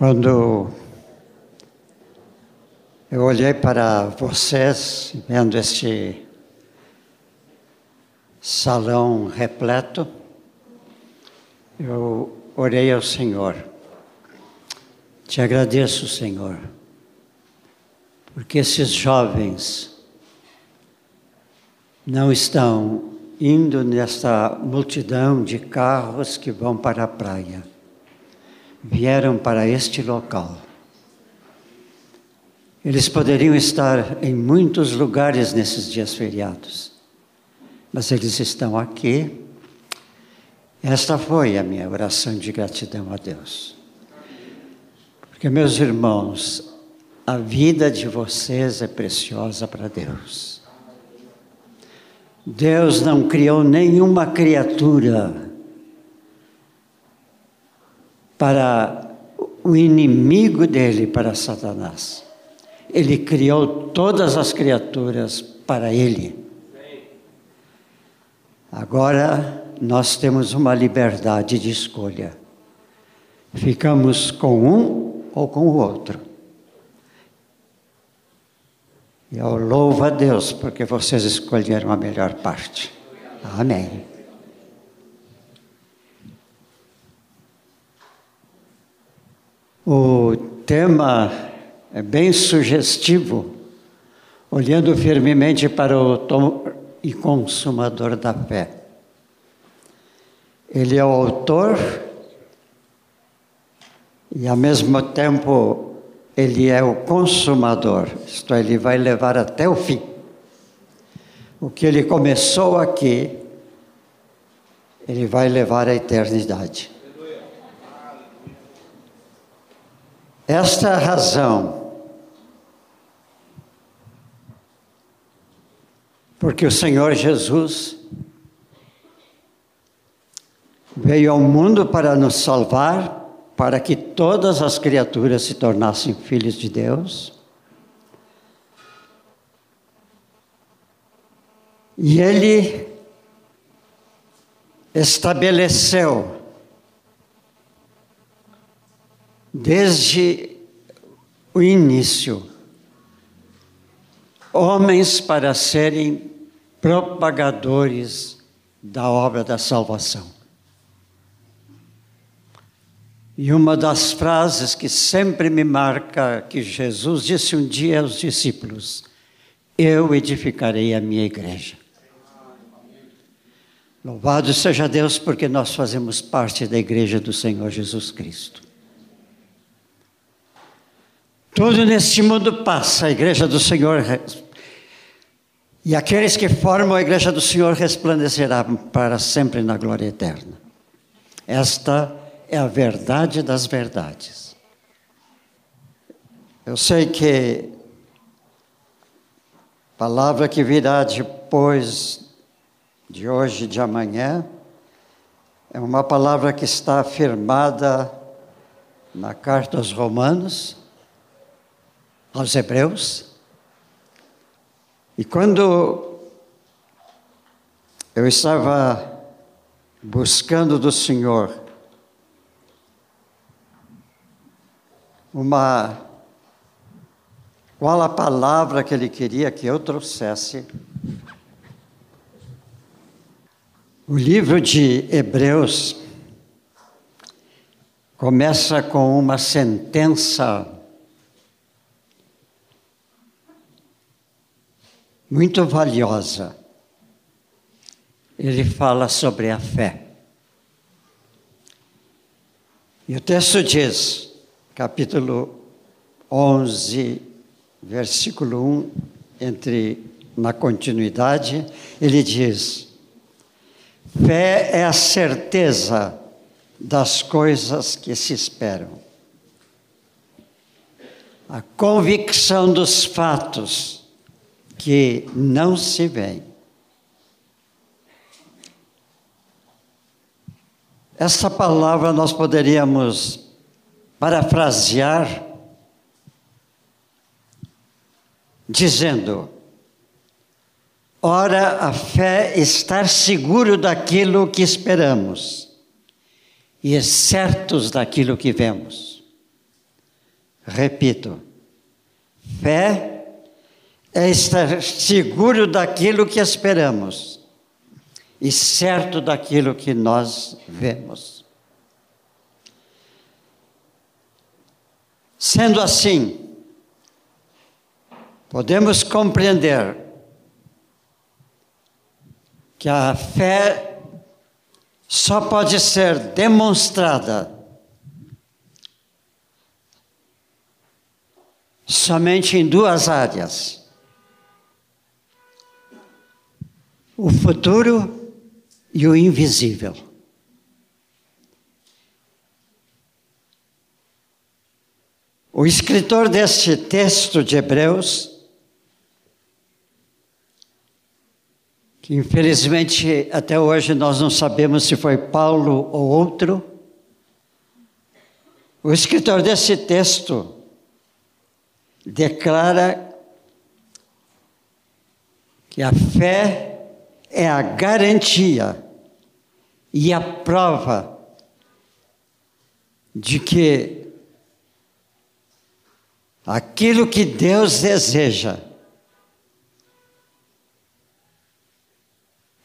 Quando eu olhei para vocês, vendo este salão repleto, eu orei ao Senhor. Te agradeço, Senhor, porque esses jovens não estão indo nesta multidão de carros que vão para a praia. Vieram para este local. Eles poderiam estar em muitos lugares nesses dias feriados, mas eles estão aqui. Esta foi a minha oração de gratidão a Deus. Porque, meus irmãos, a vida de vocês é preciosa para Deus. Deus não criou nenhuma criatura para o inimigo dele, para Satanás. Ele criou todas as criaturas para ele. Agora nós temos uma liberdade de escolha. Ficamos com um ou com o outro. E eu louvo a Deus porque vocês escolheram a melhor parte. Amém. O tema é bem sugestivo, olhando firmemente para o tom e consumador da fé. Ele é o autor e, ao mesmo tempo, ele é o consumador, isto é, ele vai levar até o fim. O que ele começou aqui, ele vai levar à eternidade. Esta razão, porque o Senhor Jesus veio ao mundo para nos salvar, para que todas as criaturas se tornassem filhos de Deus. E ele estabeleceu, desde o início, homens para serem propagadores da obra da salvação. E uma das frases que sempre me marca, que Jesus disse um dia aos discípulos: Eu edificarei a minha igreja. Louvado seja Deus, porque nós fazemos parte da igreja do Senhor Jesus Cristo. Tudo neste mundo passa, a igreja do Senhor. E aqueles que formam a igreja do Senhor resplandecerão para sempre na glória eterna. Esta é a verdade das verdades. Eu sei que a palavra que virá depois de hoje de amanhã é uma palavra que está afirmada na carta aos Romanos, aos Hebreus. E quando eu estava buscando do Senhor uma qual a palavra que ele queria que eu trouxesse. O livro de Hebreus começa com uma sentença muito valiosa. Ele fala sobre a fé. E o texto diz: capítulo 11, versículo 1, entre na continuidade, ele diz: Fé é a certeza das coisas que se esperam, a convicção dos fatos que não se veem. Essa palavra nós poderíamos parafrasear, dizendo: ora, a fé é estar seguro daquilo que esperamos e certos daquilo que vemos. Repito, fé é estar seguro daquilo que esperamos e certo daquilo que nós vemos. Sendo assim, podemos compreender que a fé só pode ser demonstrada somente em duas áreas: o futuro e o invisível. O escritor deste texto de Hebreus, que infelizmente até hoje nós não sabemos se foi Paulo ou outro, o escritor desse texto declara que a fé é a garantia e a prova de que aquilo que Deus deseja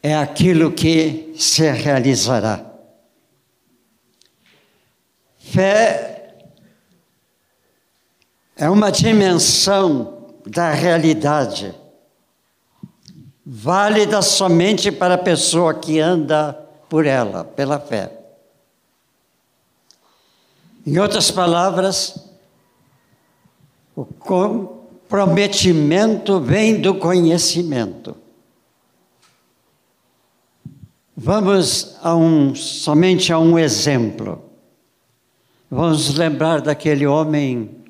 é aquilo que se realizará. Fé é uma dimensão da realidade, válida somente para a pessoa que anda por ela, pela fé. Em outras palavras, o comprometimento vem do conhecimento. Vamos a um, somente a um exemplo. Vamos lembrar daquele homem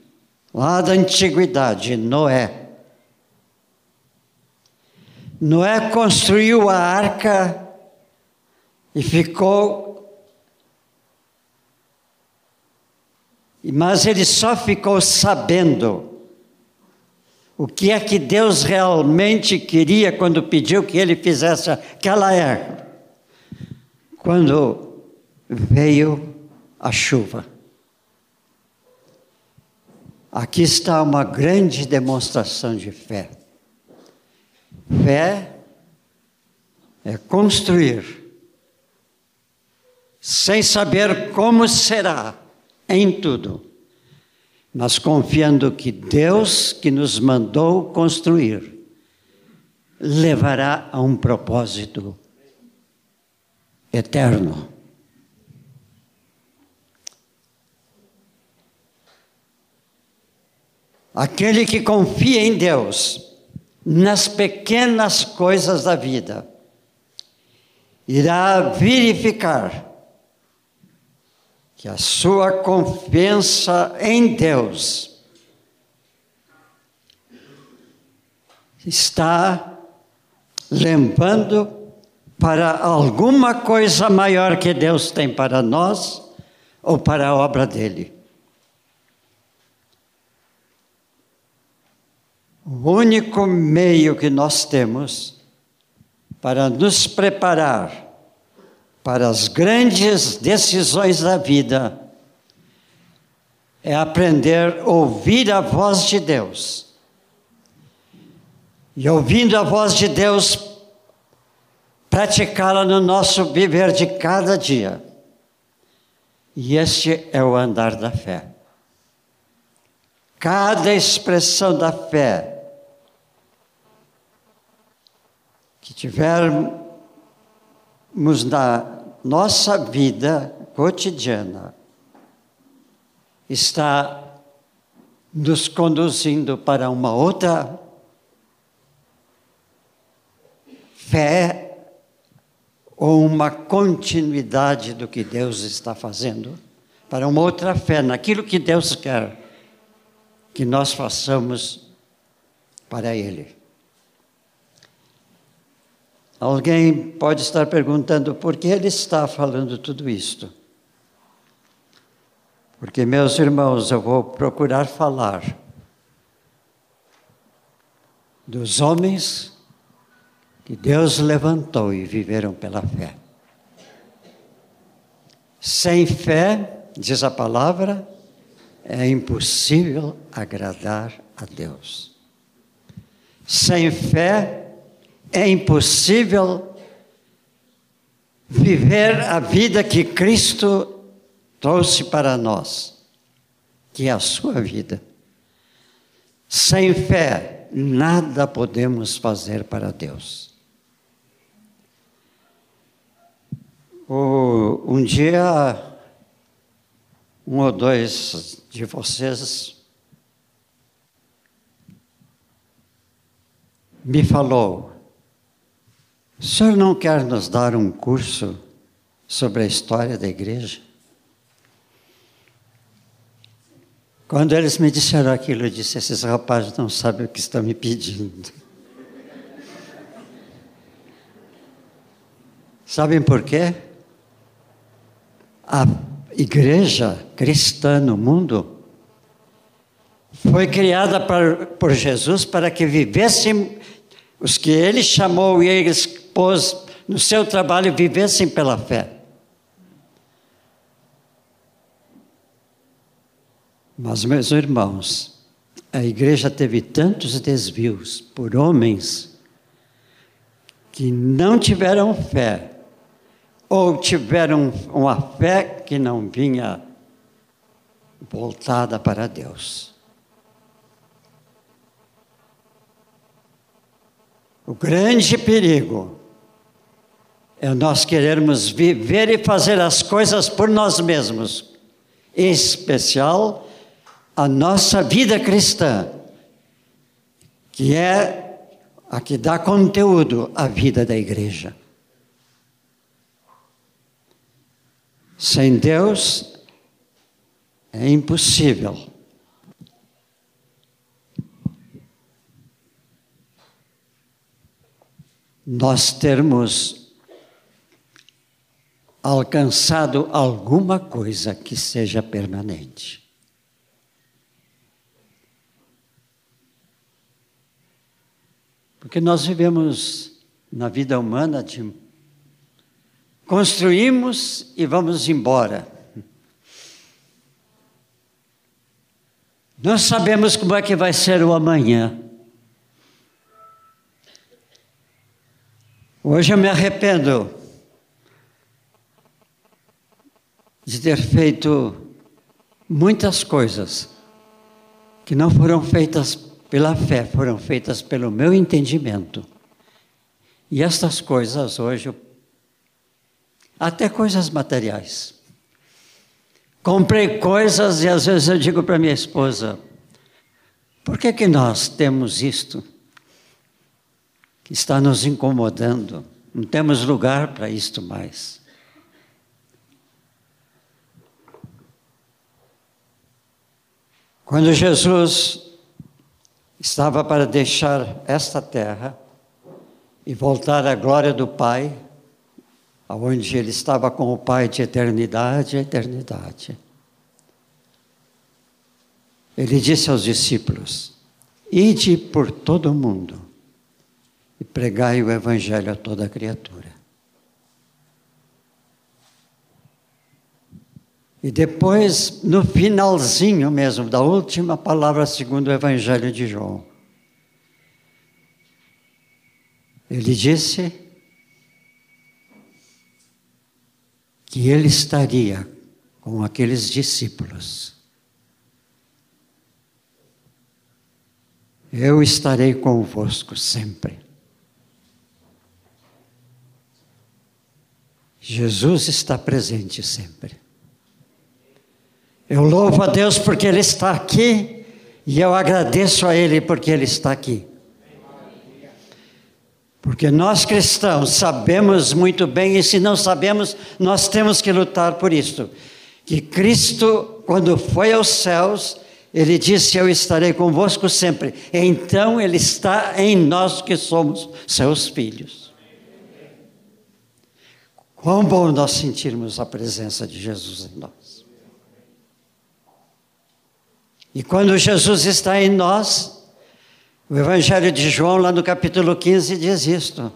lá da antiguidade, Noé. Noé construiu a arca e ficou. Mas ele só ficou sabendo o que é que Deus realmente queria quando pediu que ele fizesse aquela arca. Quando veio a chuva. Aqui está uma grande demonstração de fé. Fé é construir, sem saber como será em tudo, mas confiando que Deus que nos mandou construir levará a um propósito eterno. Aquele que confia em Deus, nas pequenas coisas da vida, irá verificar que a sua confiança em Deus está levando para alguma coisa maior que Deus tem para nós ou para a obra dele. O único meio que nós temos para nos preparar para as grandes decisões da vida é aprender a ouvir a voz de Deus. E ouvindo a voz de Deus, praticá-la no nosso viver de cada dia. E este é o andar da fé. Cada expressão da fé que tivermos na nossa vida cotidiana está nos conduzindo para uma outra fé ou uma continuidade do que Deus está fazendo, para uma outra fé naquilo que Deus quer que nós façamos para Ele. Alguém pode estar perguntando por que ele está falando tudo isto. Porque, meus irmãos, eu vou procurar falar dos homens que Deus levantou e viveram pela fé. Sem fé, diz a palavra, é impossível agradar a Deus. Sem fé é impossível viver a vida que Cristo trouxe para nós, que é a sua vida. Sem fé, nada podemos fazer para Deus. um dia, um ou dois de vocês me falou: o senhor não quer nos dar um curso sobre a história da igreja? Quando eles me disseram aquilo, eu disse: esses rapazes não sabem o que estão me pedindo. Sabem por quê? A igreja cristã no mundo foi criada por, Jesus para que vivessem, os que ele chamou e ele pôs no seu trabalho, vivessem pela fé. Mas, meus irmãos, a igreja teve tantos desvios por homens que não tiveram fé ou tiveram uma fé que não vinha voltada para Deus. O grande perigo é nós querermos viver e fazer as coisas por nós mesmos, em especial a nossa vida cristã, que é a que dá conteúdo à vida da igreja. Sem Deus é impossível. Nós termos alcançado alguma coisa que seja permanente. Porque nós vivemos na vida humana de Construímos e vamos embora. Nós sabemos como é que vai ser o amanhã. Hoje eu me arrependo de ter feito muitas coisas que não foram feitas pela fé, foram feitas pelo meu entendimento. E estas coisas hoje até coisas materiais. Comprei coisas e às vezes eu digo para minha esposa: por que, que nós temos isto que está nos incomodando? Não temos lugar para isto mais. Quando Jesus estava para deixar esta terra e voltar à glória do Pai, onde ele estava com o Pai de eternidade a eternidade. Ele disse aos discípulos: Ide por todo o mundo e pregai o Evangelho a toda criatura. E depois, no finalzinho mesmo, da última palavra segundo o Evangelho de João, ele disse que ele estaria com aqueles discípulos. Eu estarei convosco sempre. Jesus está presente sempre. Eu louvo a Deus porque Ele está aqui e eu agradeço a Ele porque Ele está aqui. Porque nós cristãos sabemos muito bem, e se não sabemos, nós temos que lutar por isso. Que Cristo, quando foi aos céus, ele disse: Eu estarei convosco sempre. Então Ele está em nós que somos seus filhos. Quão bom nós sentirmos a presença de Jesus em nós. E quando Jesus está em nós, o Evangelho de João, lá no capítulo 15, diz isto.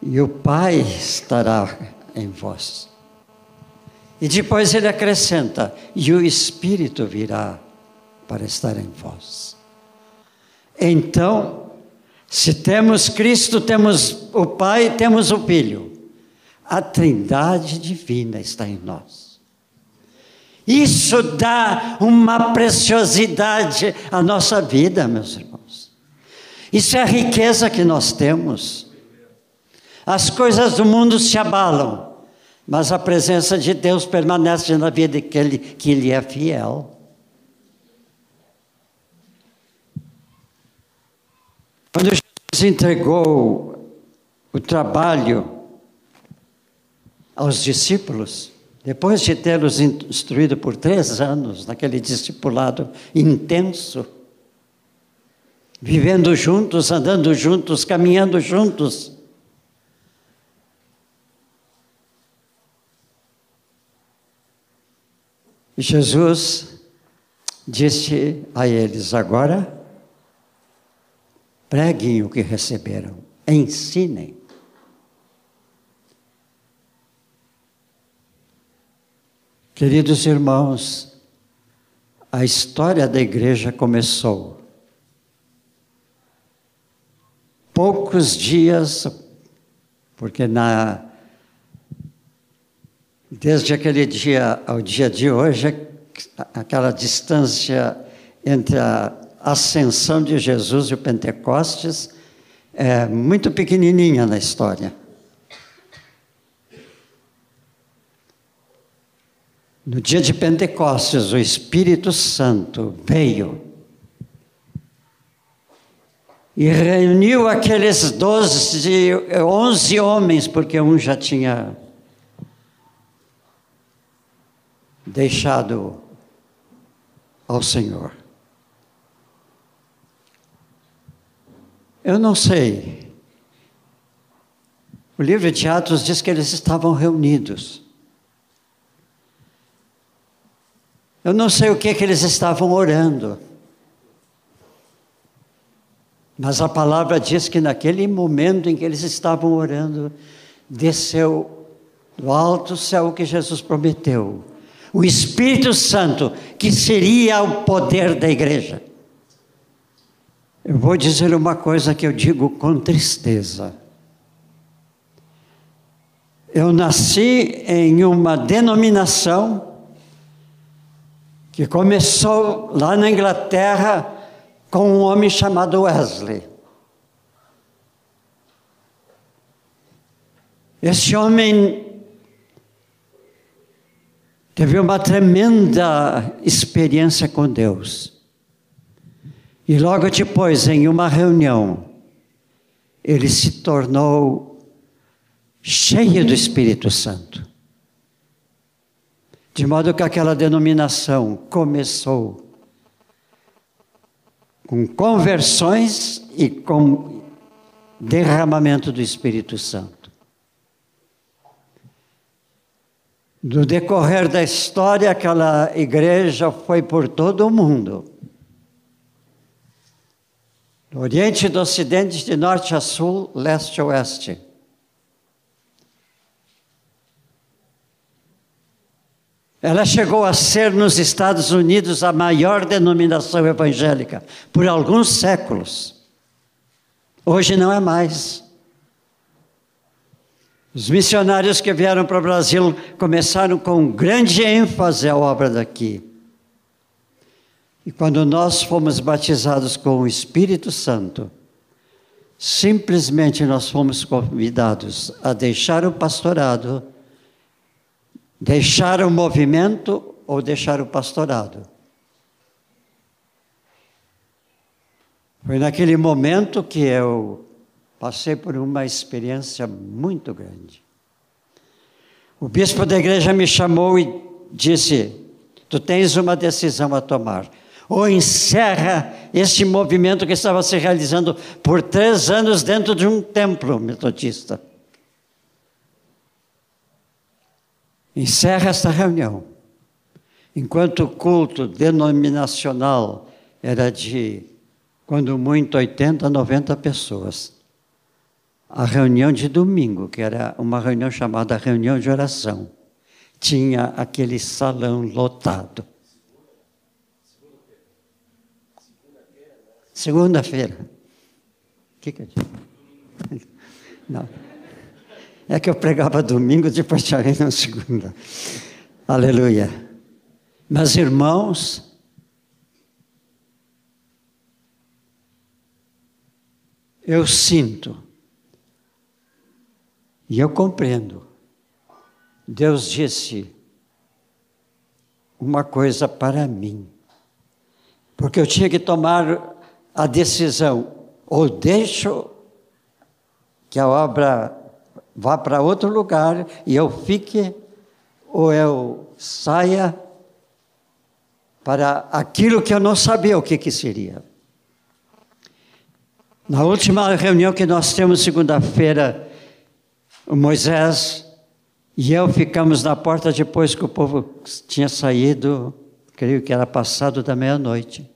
E o Pai estará em vós. E depois ele acrescenta: e o Espírito virá para estar em vós. Então, se temos Cristo, temos o Pai, temos o Filho. A Trindade divina está em nós. Isso dá uma preciosidade à nossa vida, meus irmãos. Isso é a riqueza que nós temos. As coisas do mundo se abalam, mas a presença de Deus permanece na vida que Ele, que ele é fiel. Quando Jesus entregou o trabalho aos discípulos, depois de tê-los instruído por três anos naquele discipulado intenso, vivendo juntos, andando juntos, caminhando juntos, Jesus disse a eles: agora preguem o que receberam, ensinem. Queridos irmãos, a história da igreja começou. Poucos dias, porque na desde aquele dia ao dia de hoje, aquela distância entre a ascensão de Jesus e o Pentecostes é muito pequenininha na história. No dia de Pentecostes, o Espírito Santo veio e reuniu aqueles doze, onze homens, porque um já tinha deixado ao Senhor. Eu não sei. O livro de Atos diz que eles estavam reunidos. Eu não sei o que, que eles estavam orando. Mas a palavra diz que naquele momento em que eles estavam orando, desceu do alto céu que Jesus prometeu. O Espírito Santo, que seria o poder da igreja. Eu vou dizer uma coisa que eu digo com tristeza. Eu nasci em uma denominação que começou lá na Inglaterra com um homem chamado Wesley. Esse homem teve uma tremenda experiência com Deus. E logo depois, em uma reunião, ele se tornou cheio do Espírito Santo. De modo que aquela denominação começou com conversões e com derramamento do Espírito Santo. No decorrer da história, aquela igreja foi por todo o mundo do Oriente do Ocidente, de norte a sul, leste a oeste. Ela chegou a ser nos Estados Unidos a maior denominação evangélica por alguns séculos. Hoje não é mais. Os missionários que vieram para o Brasil começaram com grande ênfase a obra daqui. E quando nós fomos batizados com o Espírito Santo, simplesmente nós fomos convidados a deixar o pastorado, deixar o movimento ou deixar o pastorado. Foi naquele momento que eu passei por uma experiência muito grande. O bispo da igreja me chamou e disse: Tu tens uma decisão a tomar ou encerra este movimento que estava se realizando por três anos dentro de um templo metodista. Encerra esta reunião. Enquanto o culto denominacional era de, quando muito, 80, 90 pessoas. A reunião de domingo, que era uma reunião chamada reunião de oração, tinha aquele salão lotado. Segunda-feira. O que, que eu disse? Não. É que eu pregava domingo, depois tinha na segunda. Aleluia. Mas irmãos, eu sinto e eu compreendo. Deus disse uma coisa para mim, porque eu tinha que tomar a decisão: ou deixo que a obra vá para outro lugar e eu fique, ou eu saia para aquilo que eu não sabia o que, que seria. Na última reunião que nós temos segunda-feira, Moisés e eu ficamos na porta depois que o povo tinha saído, creio que era passado da meia-noite.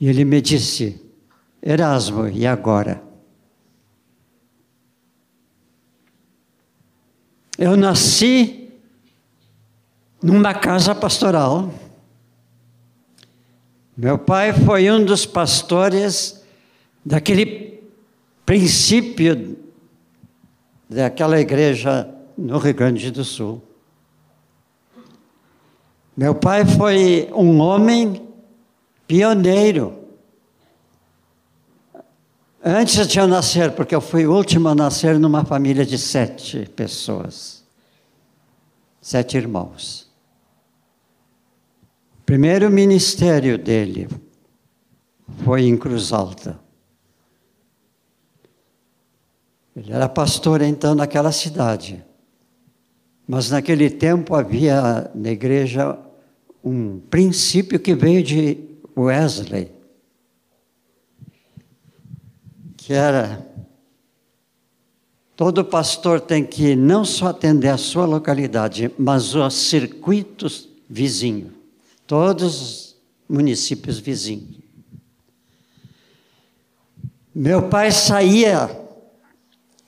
E ele me disse: Erasmo, e agora? Eu nasci numa casa pastoral. Meu pai foi um dos pastores daquele princípio daquela igreja no Rio Grande do Sul. Meu pai foi um homem pioneiro. Antes de eu nascer, porque eu fui o último a nascer numa família de sete pessoas, sete irmãos. O primeiro ministério dele foi em Cruz Alta. Ele era pastor então naquela cidade. Mas naquele tempo havia na igreja um princípio que veio de Wesley, que era todo pastor tem que não só atender a sua localidade, mas os circuitos vizinhos, todos os municípios vizinhos. Meu pai saía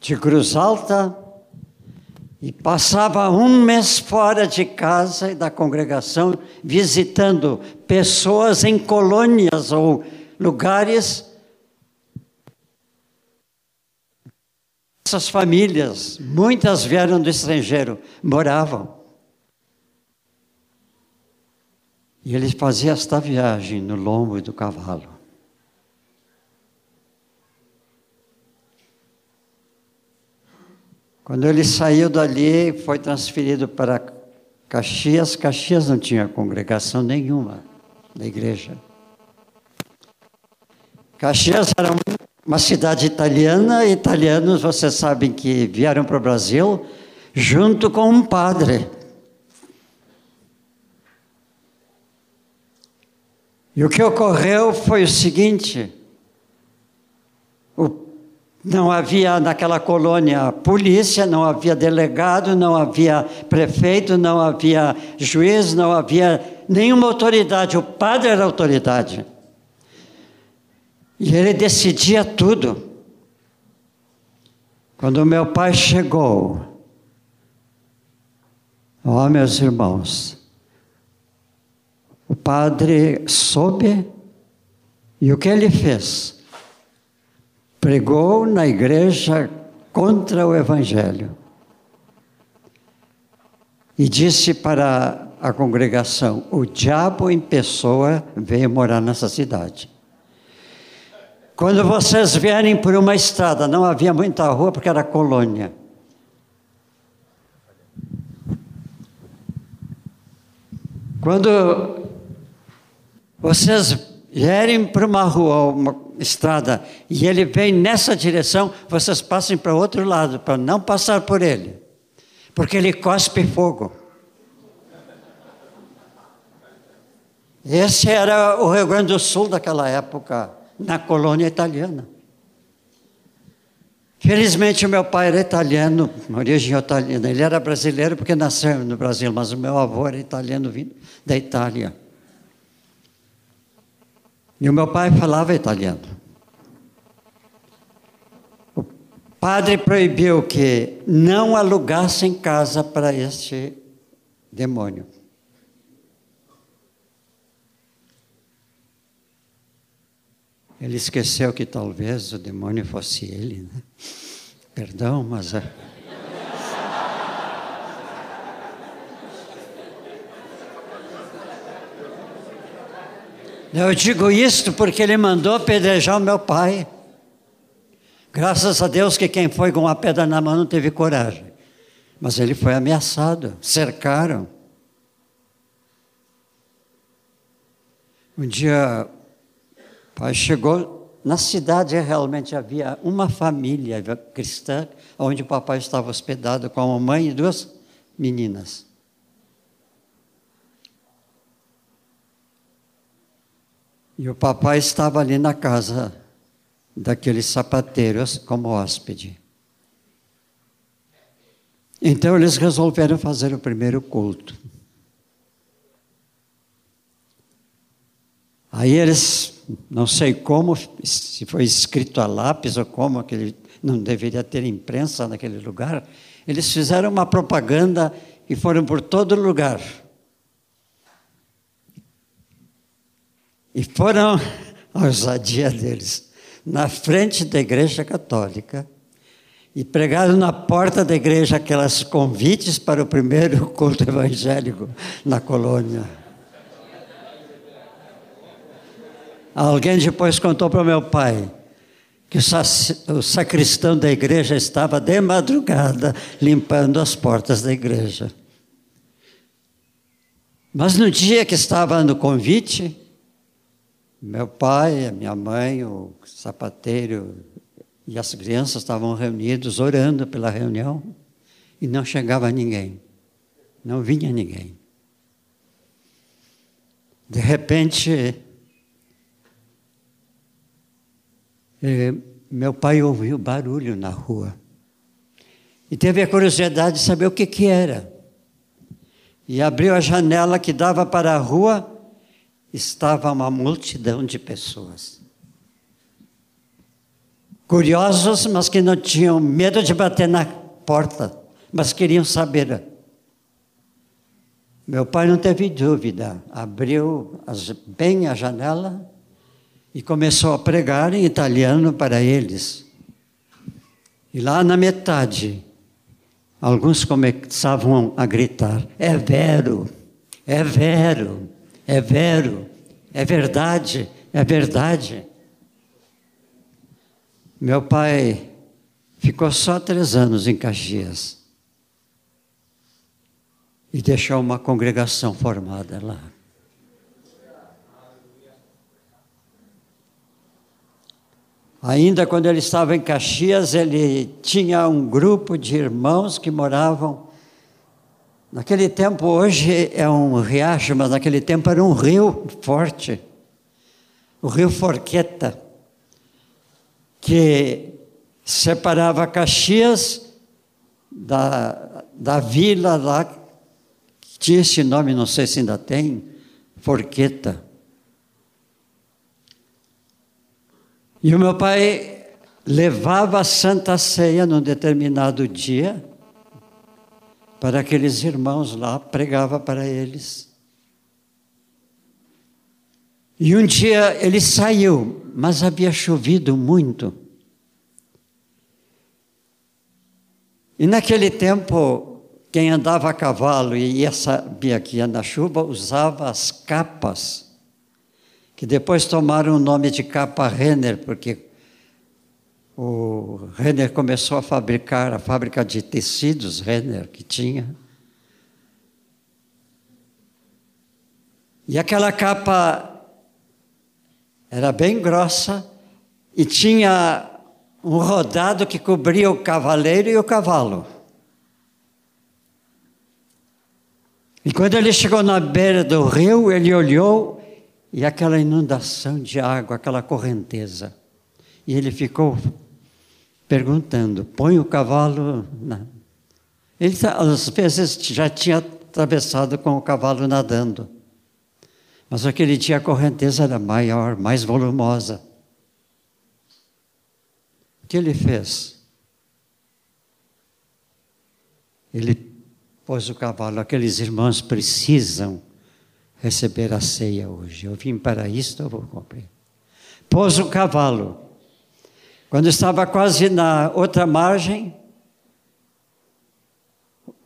de Cruz Alta e passava um mês fora de casa e da congregação, visitando pessoas em colônias ou lugares. Essas famílias, muitas vieram do estrangeiro, moravam. E ele fazia esta viagem no lombo do cavalo. Quando ele saiu dali, foi transferido para Caxias. Caxias não tinha congregação nenhuma da igreja. Caxias era uma cidade italiana, italianos, vocês sabem que vieram para o Brasil junto com um padre. E o que ocorreu foi o seguinte: o não havia naquela colônia polícia, não havia delegado, não havia prefeito, não havia juiz, não havia nenhuma autoridade. O padre era autoridade. E ele decidia tudo. Quando meu pai chegou, ó meus irmãos, o padre soube e o que ele fez? pregou na igreja contra o Evangelho. E disse para a congregação: o diabo em pessoa veio morar nessa cidade. Quando vocês vierem por uma estrada, não havia muita rua porque era colônia. Quando vocês vierem por uma rua, uma estrada, e ele vem nessa direção, vocês passem para outro lado, para não passar por ele, porque ele cospe fogo. Esse era o Rio Grande do Sul daquela época, na colônia italiana. Felizmente, o meu pai era italiano, origem italiana. Ele era brasileiro porque nasceu no Brasil, mas o meu avô era italiano vindo da Itália. E o meu pai falava italiano. padre proibiu que não alugassem casa para este demônio. Ele esqueceu que talvez o demônio fosse ele, né? Perdão, mas. É. Eu digo isto porque ele mandou apedrejar o meu pai. Graças a Deus que quem foi com uma pedra na mão não teve coragem. Mas ele foi ameaçado, cercaram. Um dia pai chegou na cidade realmente havia uma família cristã onde o papai estava hospedado com a mamãe e duas meninas. E o papai estava ali na casa daqueles sapateiros como hóspede. Então eles resolveram fazer o primeiro culto. Aí eles não sei como, se foi escrito a lápis ou como, que não deveria ter imprensa naquele lugar. Eles fizeram uma propaganda e foram por todo lugar. E foram, a ousadia deles, na frente da igreja católica e pregaram na porta da igreja aquelas convites para o primeiro culto evangélico na colônia. Alguém depois contou para meu pai que o sacristão da igreja estava de madrugada limpando as portas da igreja. Mas no dia que estava no convite, meu pai, minha mãe, o sapateiro e as crianças estavam reunidos orando pela reunião e não chegava ninguém, não vinha ninguém. De repente, É, meu pai ouviu barulho na rua e teve a curiosidade de saber o que, que era. E abriu a janela que dava para a rua, estava uma multidão de pessoas. Curiosos, mas que não tinham medo de bater na porta, mas queriam saber. Meu pai não teve dúvida, abriu as, bem a janela e começou a pregar em italiano para eles. E lá na metade, alguns começavam a gritar: é vero, é vero, é vero, é verdade, é verdade. Meu pai ficou só três anos em Caxias e deixou uma congregação formada lá. Ainda quando ele estava em Caxias, ele tinha um grupo de irmãos que moravam. Naquele tempo, hoje é um riacho, mas naquele tempo era um rio forte o rio Forqueta, que separava Caxias da, da vila lá, que tinha esse nome, não sei se ainda tem, Forqueta. E o meu pai levava a Santa Ceia num determinado dia para aqueles irmãos lá, pregava para eles. E um dia ele saiu, mas havia chovido muito. E naquele tempo, quem andava a cavalo e ia, sabia que ia na chuva, usava as capas que depois tomaram o nome de capa Renner, porque o Renner começou a fabricar a fábrica de tecidos Renner que tinha. E aquela capa era bem grossa e tinha um rodado que cobria o cavaleiro e o cavalo. E quando ele chegou na beira do rio, ele olhou e aquela inundação de água, aquela correnteza. E ele ficou perguntando: põe o cavalo. Na... Ele às vezes já tinha atravessado com o cavalo nadando. Mas aquele dia a correnteza era maior, mais volumosa. O que ele fez? Ele pôs o cavalo. Aqueles irmãos precisam receber a ceia hoje. Eu vim para isto, eu vou cumprir. Pôs o cavalo. Quando estava quase na outra margem,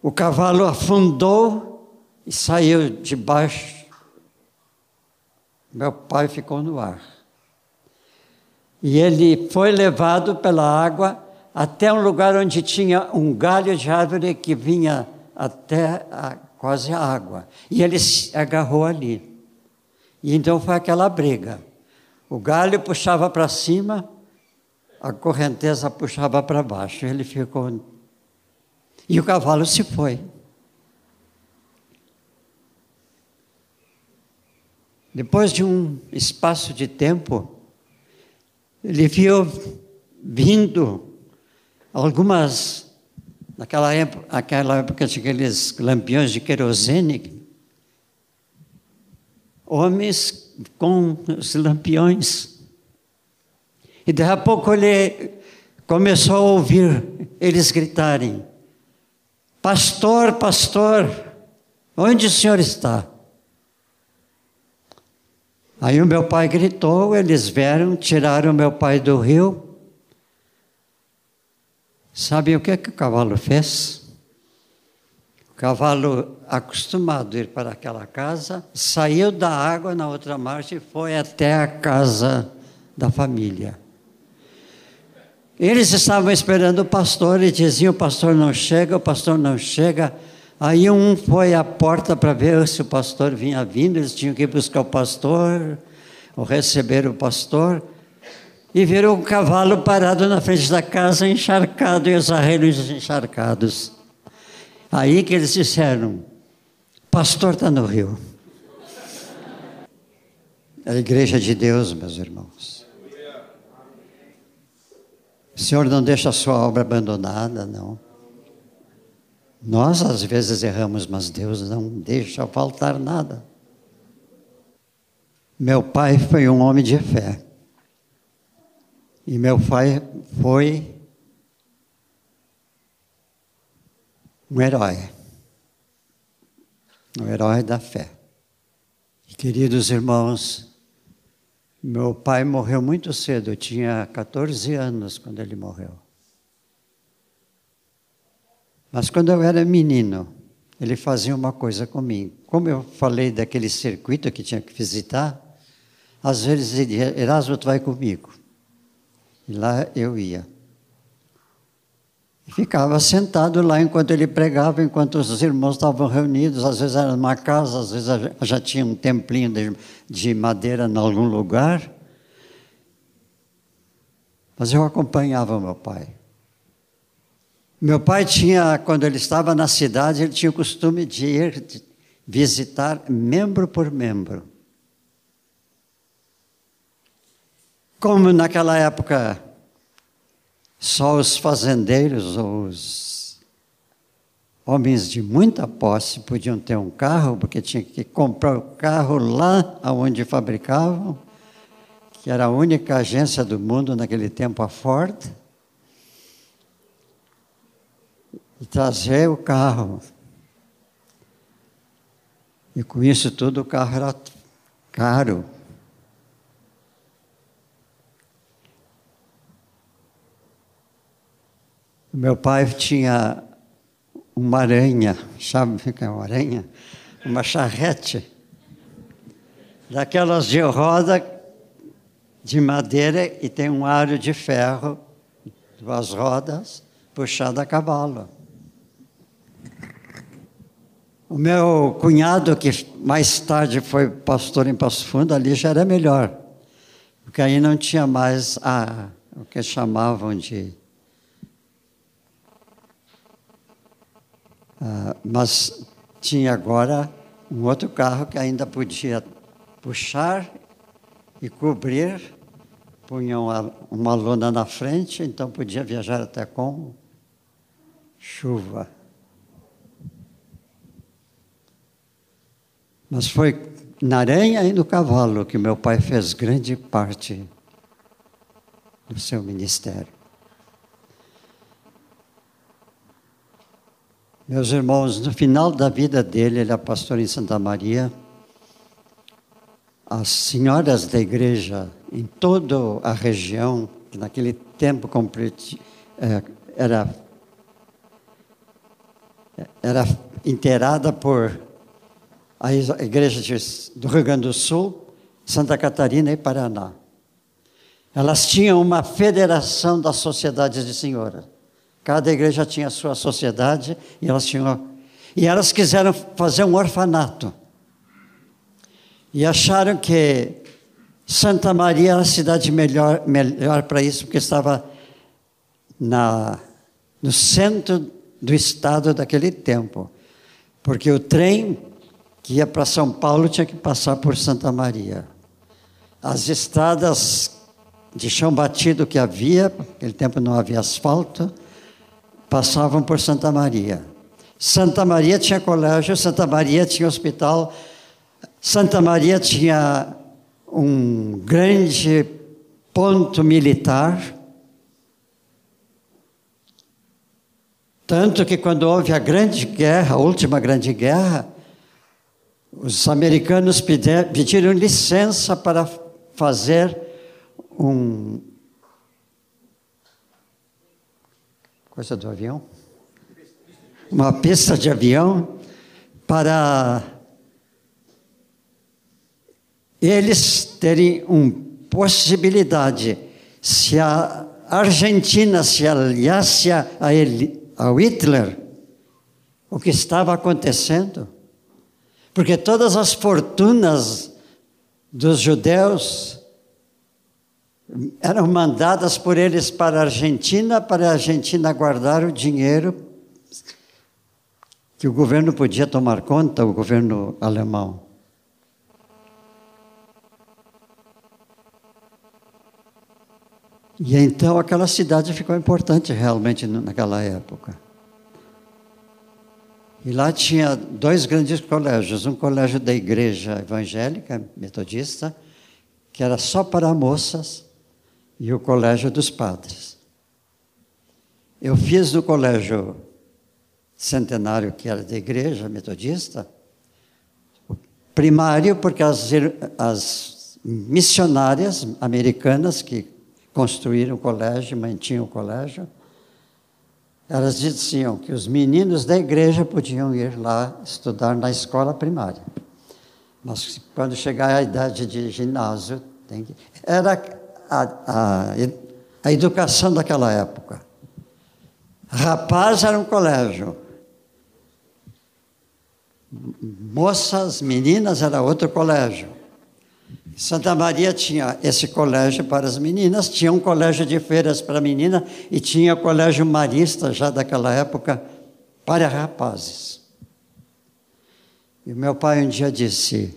o cavalo afundou e saiu de baixo. Meu pai ficou no ar. E ele foi levado pela água até um lugar onde tinha um galho de árvore que vinha até a, quase a água. E ele se agarrou ali. E então foi aquela briga. O galho puxava para cima, a correnteza puxava para baixo. Ele ficou. E o cavalo se foi. Depois de um espaço de tempo, ele viu vindo algumas, naquela época, naquela época tinha aqueles lampiões de querosene, homens com os lampiões. E daí a pouco ele começou a ouvir eles gritarem: Pastor, pastor, onde o senhor está? Aí o meu pai gritou, eles vieram, tiraram meu pai do rio. Sabe o que, é que o cavalo fez? O cavalo, acostumado a ir para aquela casa, saiu da água na outra margem e foi até a casa da família. Eles estavam esperando o pastor e diziam: o pastor não chega, o pastor não chega. Aí um foi à porta para ver se o pastor vinha vindo, eles tinham que buscar o pastor, ou receber o pastor, e viram um cavalo parado na frente da casa, encharcado, e os arreios encharcados. Aí que eles disseram, pastor está no rio. A igreja de Deus, meus irmãos. O Senhor não deixa a sua obra abandonada, não. Nós às vezes erramos, mas Deus não deixa faltar nada. Meu pai foi um homem de fé. E meu pai foi um herói. Um herói da fé. E, queridos irmãos, meu pai morreu muito cedo, eu tinha 14 anos quando ele morreu. Mas quando eu era menino, ele fazia uma coisa comigo. Como eu falei daquele circuito que tinha que visitar, às vezes ele dizia, Erasmo, tu vai comigo. E lá eu ia. Ficava sentado lá enquanto ele pregava, enquanto os irmãos estavam reunidos. Às vezes era numa casa, às vezes já tinha um templinho de, de madeira em algum lugar. Mas eu acompanhava meu pai. Meu pai tinha, quando ele estava na cidade, ele tinha o costume de ir visitar membro por membro. Como naquela época só os fazendeiros ou os homens de muita posse podiam ter um carro, porque tinha que comprar o carro lá onde fabricavam, que era a única agência do mundo naquele tempo, a Ford. e trazer o carro. E com isso tudo o carro era caro. Meu pai tinha uma aranha, sabe o que é uma aranha? Uma charrete, daquelas de roda de madeira e tem um aro de ferro, duas rodas, puxada a cavalo. O meu cunhado, que mais tarde foi pastor em Passo Fundo, ali já era melhor, porque aí não tinha mais a, o que chamavam de. Uh, mas tinha agora um outro carro que ainda podia puxar e cobrir, punha uma, uma lona na frente, então podia viajar até com chuva. Mas foi na aranha e no cavalo que meu pai fez grande parte do seu ministério. Meus irmãos, no final da vida dele, ele é pastor em Santa Maria. As senhoras da igreja em toda a região, que naquele tempo é, era, era inteirada por a igreja do Rio Grande do Sul, Santa Catarina e Paraná. Elas tinham uma federação das sociedades de senhoras. Cada igreja tinha a sua sociedade e elas tinham e elas quiseram fazer um orfanato. E acharam que Santa Maria era a cidade melhor, melhor para isso, porque estava na, no centro do estado daquele tempo. Porque o trem que ia para São Paulo tinha que passar por Santa Maria. As estradas de chão batido que havia, naquele tempo não havia asfalto, passavam por Santa Maria. Santa Maria tinha colégio, Santa Maria tinha hospital, Santa Maria tinha um grande ponto militar. Tanto que quando houve a grande guerra, a última grande guerra, os americanos pediram licença para fazer um. Coisa do avião? Uma pista de avião para eles terem uma possibilidade, se a Argentina se aliasse a, ele, a Hitler, o que estava acontecendo, porque todas as fortunas dos judeus eram mandadas por eles para a Argentina, para a Argentina guardar o dinheiro que o governo podia tomar conta, o governo alemão. E então aquela cidade ficou importante realmente naquela época. E lá tinha dois grandes colégios, um colégio da igreja evangélica metodista, que era só para moças, e o colégio dos padres. Eu fiz no colégio centenário, que era da igreja metodista, primário, porque as, as missionárias americanas que construíram o colégio, mantinham o colégio, elas diziam que os meninos da igreja podiam ir lá estudar na escola primária. Mas quando chegar a idade de ginásio, que... era a, a, a educação daquela época. Rapaz era um colégio. Moças, meninas era outro colégio. Santa Maria tinha esse colégio para as meninas, tinha um colégio de feiras para menina e tinha o colégio marista já daquela época para rapazes. E meu pai um dia disse: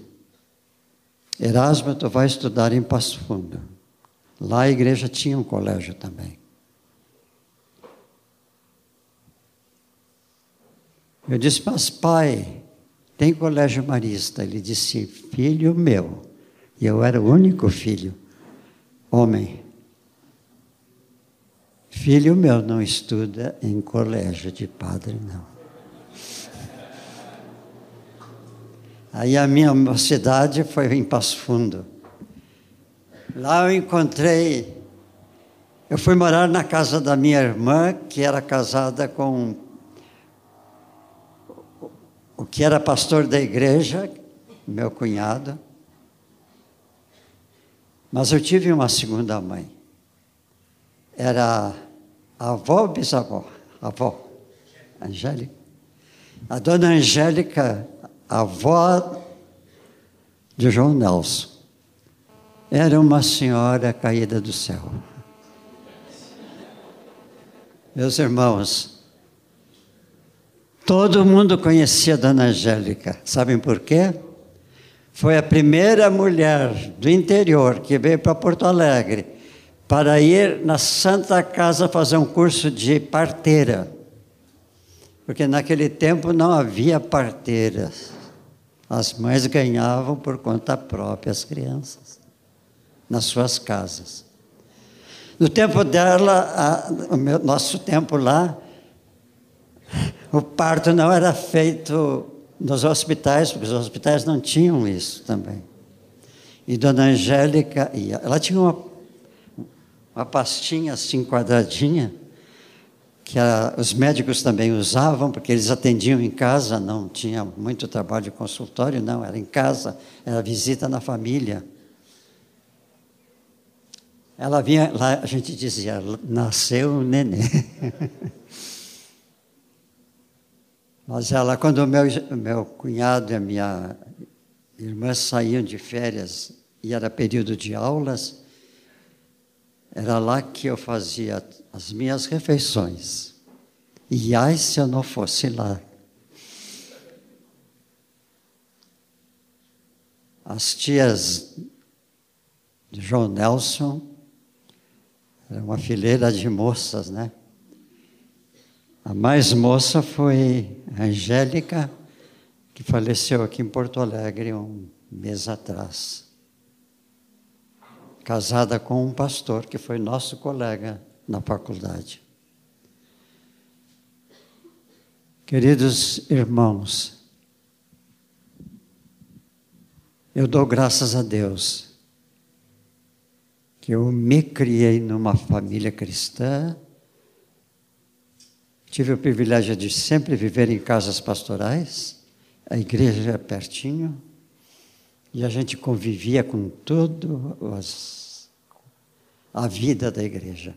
Erasmo, tu vai estudar em Passo Fundo. Lá a igreja tinha um colégio também. Eu disse, mas pai, tem colégio marista? Ele disse, filho meu. E eu era o único filho, homem. Filho meu não estuda em colégio de padre, não. Aí a minha mocidade foi em Passo Fundo. Lá eu encontrei. Eu fui morar na casa da minha irmã, que era casada com o que era pastor da igreja, meu cunhado. Mas eu tive uma segunda mãe. Era a avó bisavó, a avó, Angélica. A dona Angélica, avó de João Nelson era uma senhora caída do céu. Meus irmãos, todo mundo conhecia Dona Angélica. Sabem por quê? Foi a primeira mulher do interior que veio para Porto Alegre para ir na Santa Casa fazer um curso de parteira. Porque naquele tempo não havia parteiras. As mães ganhavam por conta própria as crianças nas suas casas. No tempo dela, a, meu, nosso tempo lá, O parto não era feito nos hospitais, porque os hospitais não tinham isso também. E Dona Angélica ia. Ela tinha uma, uma pastinha assim quadradinha, que a, os médicos também usavam, porque eles atendiam em casa, não tinha muito trabalho de consultório, não, era em casa, era visita na família. Ela vinha, lá a gente dizia, nasceu o nenê. Mas ela, quando meu, meu cunhado e a minha irmã saíam de férias e era período de aulas, era lá que eu fazia as minhas refeições. E ai se eu não fosse lá. As tias de João Nelson, era uma fileira de moças, né? A mais moça foi a Angélica, que faleceu aqui em Porto Alegre um mês atrás. Casada com um pastor que foi nosso colega na faculdade. Queridos irmãos, eu dou graças a Deus que eu me criei numa família cristã, tive o privilégio de sempre viver em casas pastorais, a igreja é pertinho, e a gente convivia com tudo as, a vida da igreja.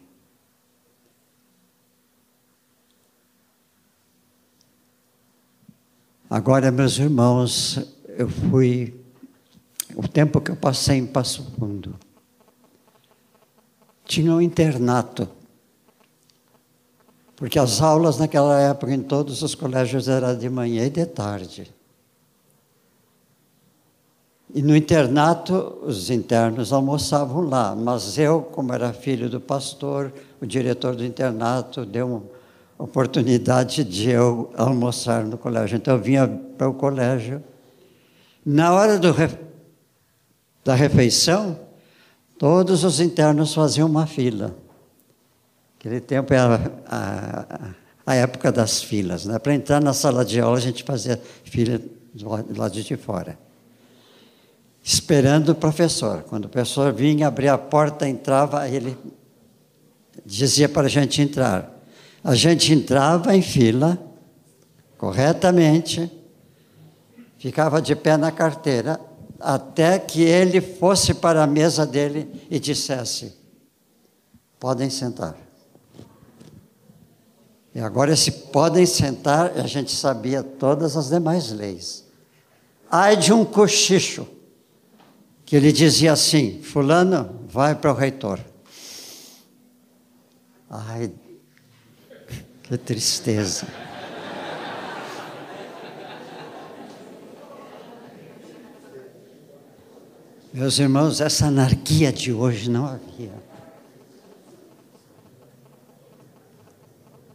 Agora, meus irmãos, eu fui. O tempo que eu passei em Passo Fundo, tinha um internato. Porque as aulas naquela época em todos os colégios eram de manhã e de tarde. E no internato, os internos almoçavam lá, mas eu, como era filho do pastor, o diretor do internato deu uma oportunidade de eu almoçar no colégio. Então eu vinha para o colégio. Na hora do, da refeição, todos os internos faziam uma fila. Aquele tempo era a, a época das filas. Né? Para entrar na sala de aula, a gente fazia fila do lado de fora esperando o professor. Quando o professor vinha, abria a porta, entrava, ele dizia para a gente entrar. A gente entrava em fila, corretamente, ficava de pé na carteira, até que ele fosse para a mesa dele e dissesse: podem sentar. E agora, se podem sentar, a gente sabia todas as demais leis. Ai de um cochicho que ele dizia assim: Fulano, vai para o reitor. Ai, que tristeza. Meus irmãos, essa anarquia de hoje não havia.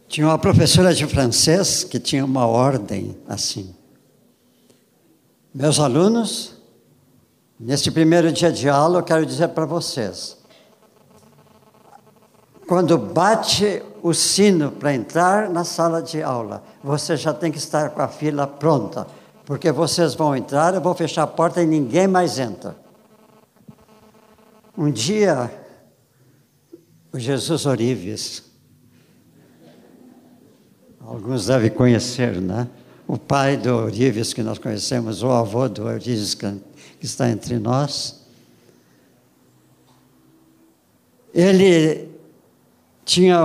Tinha uma professora de francês que tinha uma ordem assim. Meus alunos Neste primeiro dia de aula, eu quero dizer para vocês: quando bate o sino para entrar na sala de aula, você já tem que estar com a fila pronta, porque vocês vão entrar, eu vou fechar a porta e ninguém mais entra. Um dia, o Jesus Orives, alguns devem conhecer, né? O pai do Orives que nós conhecemos, o avô do Orives que está entre nós. Ele tinha,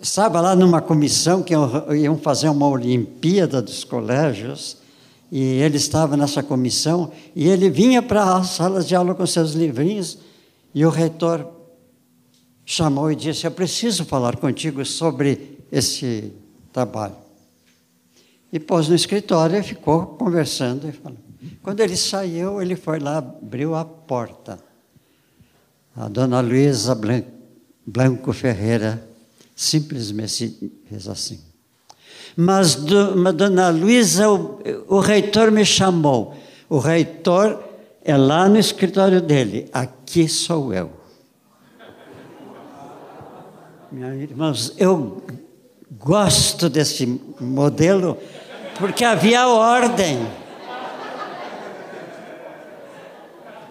estava lá numa comissão que iam fazer uma Olimpíada dos colégios, e ele estava nessa comissão, e ele vinha para as salas de aula com seus livrinhos, e o reitor chamou e disse: Eu preciso falar contigo sobre esse trabalho. E pôs no escritório e ficou conversando e. Quando ele saiu, ele foi lá, abriu a porta. A dona Luísa Blanco Ferreira simplesmente fez assim. Mas, do, dona Luísa, o, o reitor me chamou. O reitor é lá no escritório dele. Aqui sou eu. Meus irmãos, eu Gosto desse modelo porque havia ordem.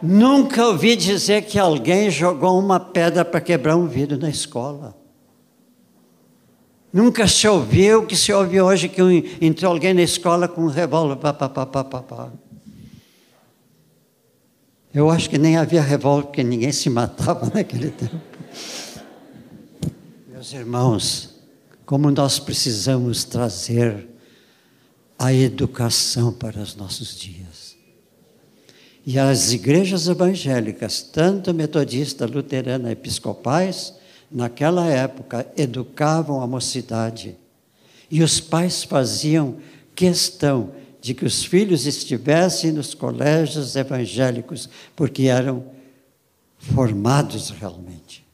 Nunca ouvi dizer que alguém jogou uma pedra para quebrar um vidro na escola. Nunca se ouviu o que se ouve hoje que entrou alguém na escola com um revólver. Pá, pá, pá, pá, pá, pá. Eu acho que nem havia revólver, porque ninguém se matava naquele tempo. Meus irmãos, como nós precisamos trazer a educação para os nossos dias. E as igrejas evangélicas, tanto metodista, luterana, episcopais, naquela época educavam a mocidade. E os pais faziam questão de que os filhos estivessem nos colégios evangélicos, porque eram formados realmente.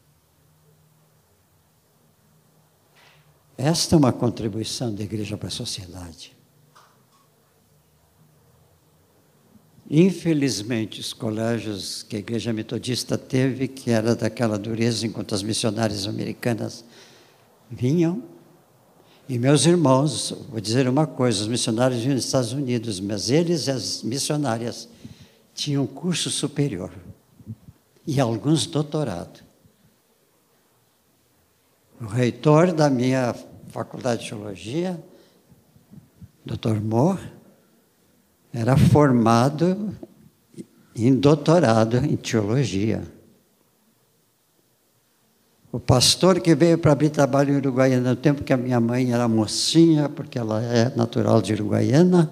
Esta é uma contribuição da igreja para a sociedade. Infelizmente, os colégios que a igreja metodista teve, que era daquela dureza, enquanto as missionárias americanas vinham, e meus irmãos, vou dizer uma coisa: os missionários vinham dos Estados Unidos, mas eles e as missionárias tinham curso superior e alguns doutorado. O reitor da minha faculdade de teologia, Dr. Moore, era formado em doutorado em teologia. O pastor que veio para abrir trabalho em Uruguaiana, no tempo que a minha mãe era mocinha, porque ela é natural de Uruguaiana,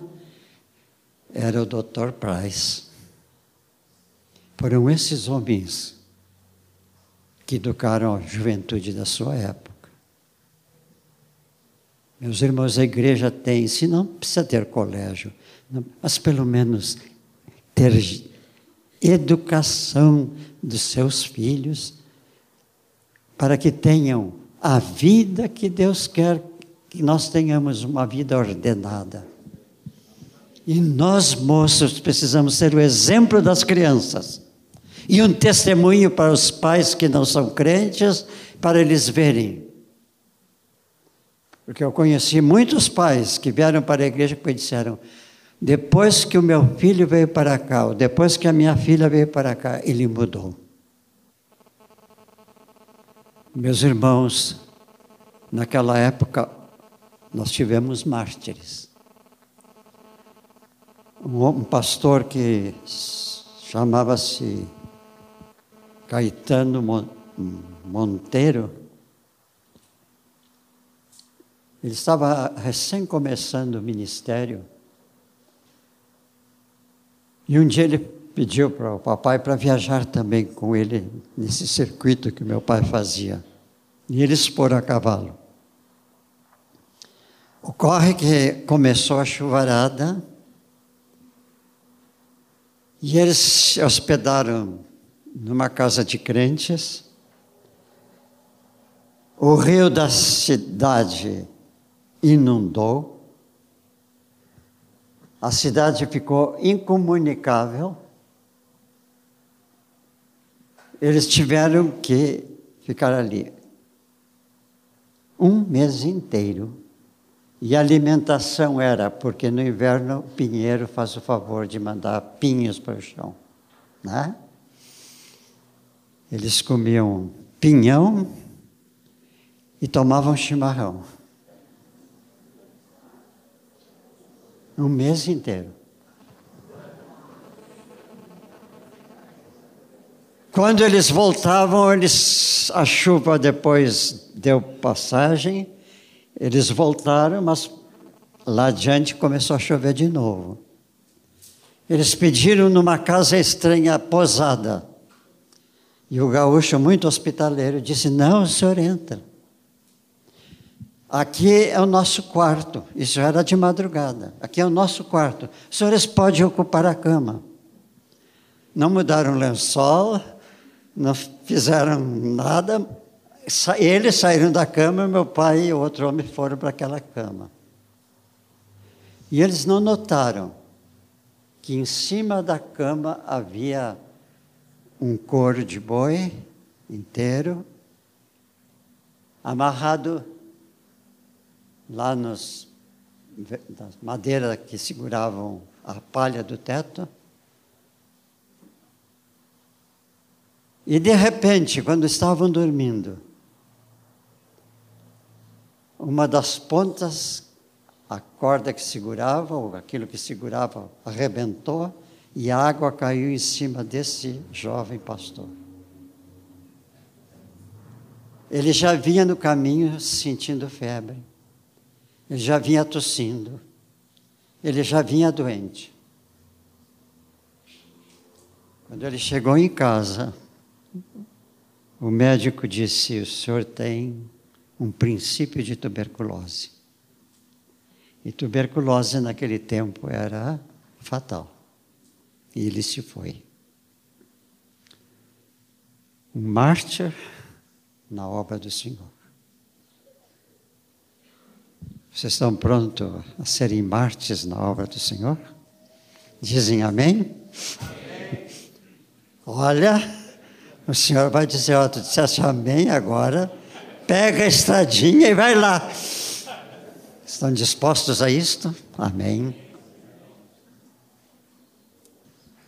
era o Dr. Price. Foram esses homens que educaram a juventude da sua época. Meus irmãos, a igreja tem, se não precisa ter colégio, mas pelo menos ter educação dos seus filhos para que tenham a vida que Deus quer que nós tenhamos uma vida ordenada. E nós, moços, precisamos ser o exemplo das crianças e um testemunho para os pais que não são crentes, para eles verem. Porque eu conheci muitos pais que vieram para a igreja e disseram: depois que o meu filho veio para cá, ou depois que a minha filha veio para cá, ele mudou. Meus irmãos, naquela época nós tivemos mártires. Um, pastor que chamava-se Caetano Monteiro, ele estava recém começando o ministério. E um dia ele pediu para o papai para viajar também com ele nesse circuito que meu pai fazia. E eles foram a cavalo. Ocorre que começou a chuvarada e eles se hospedaram numa casa de crentes. O rio da cidade inundou. A cidade ficou incomunicável eles tiveram que ficar ali um mês inteiro. E a alimentação era, porque no inverno o pinheiro faz o favor de mandar pinhos para o chão. Né? Eles comiam pinhão e tomavam chimarrão. Um mês inteiro. Quando eles voltavam, eles, a chuva depois deu passagem, eles voltaram, mas lá adiante começou a chover de novo. Eles pediram numa casa estranha, posada. E o gaúcho, muito hospitaleiro, disse: Não, o senhor entra. Aqui é o nosso quarto. Isso era de madrugada. Aqui é o nosso quarto. Os senhores podem ocupar a cama. Não mudaram o lençol, não fizeram nada. Eles saíram da cama, meu pai e outro homem foram para aquela cama. E eles não notaram que em cima da cama havia um couro de boi inteiro, amarrado lá nas madeiras que seguravam a palha do teto. E de repente, quando estavam dormindo, uma das pontas, a corda que segurava, ou aquilo que segurava, arrebentou e a água caiu em cima desse jovem pastor. Ele já vinha no caminho sentindo febre, ele já vinha tossindo, ele já vinha doente. Quando ele chegou em casa, o médico disse: O senhor tem um princípio de tuberculose. E tuberculose naquele tempo era fatal. E ele se foi. Um mártir na obra do Senhor. Vocês estão prontos a serem mártires na obra do Senhor? Dizem amém? amém. Olha, o Senhor vai dizer, ó, tu disseste amém agora, pega a estradinha e vai lá. Estão dispostos a isto? Amém.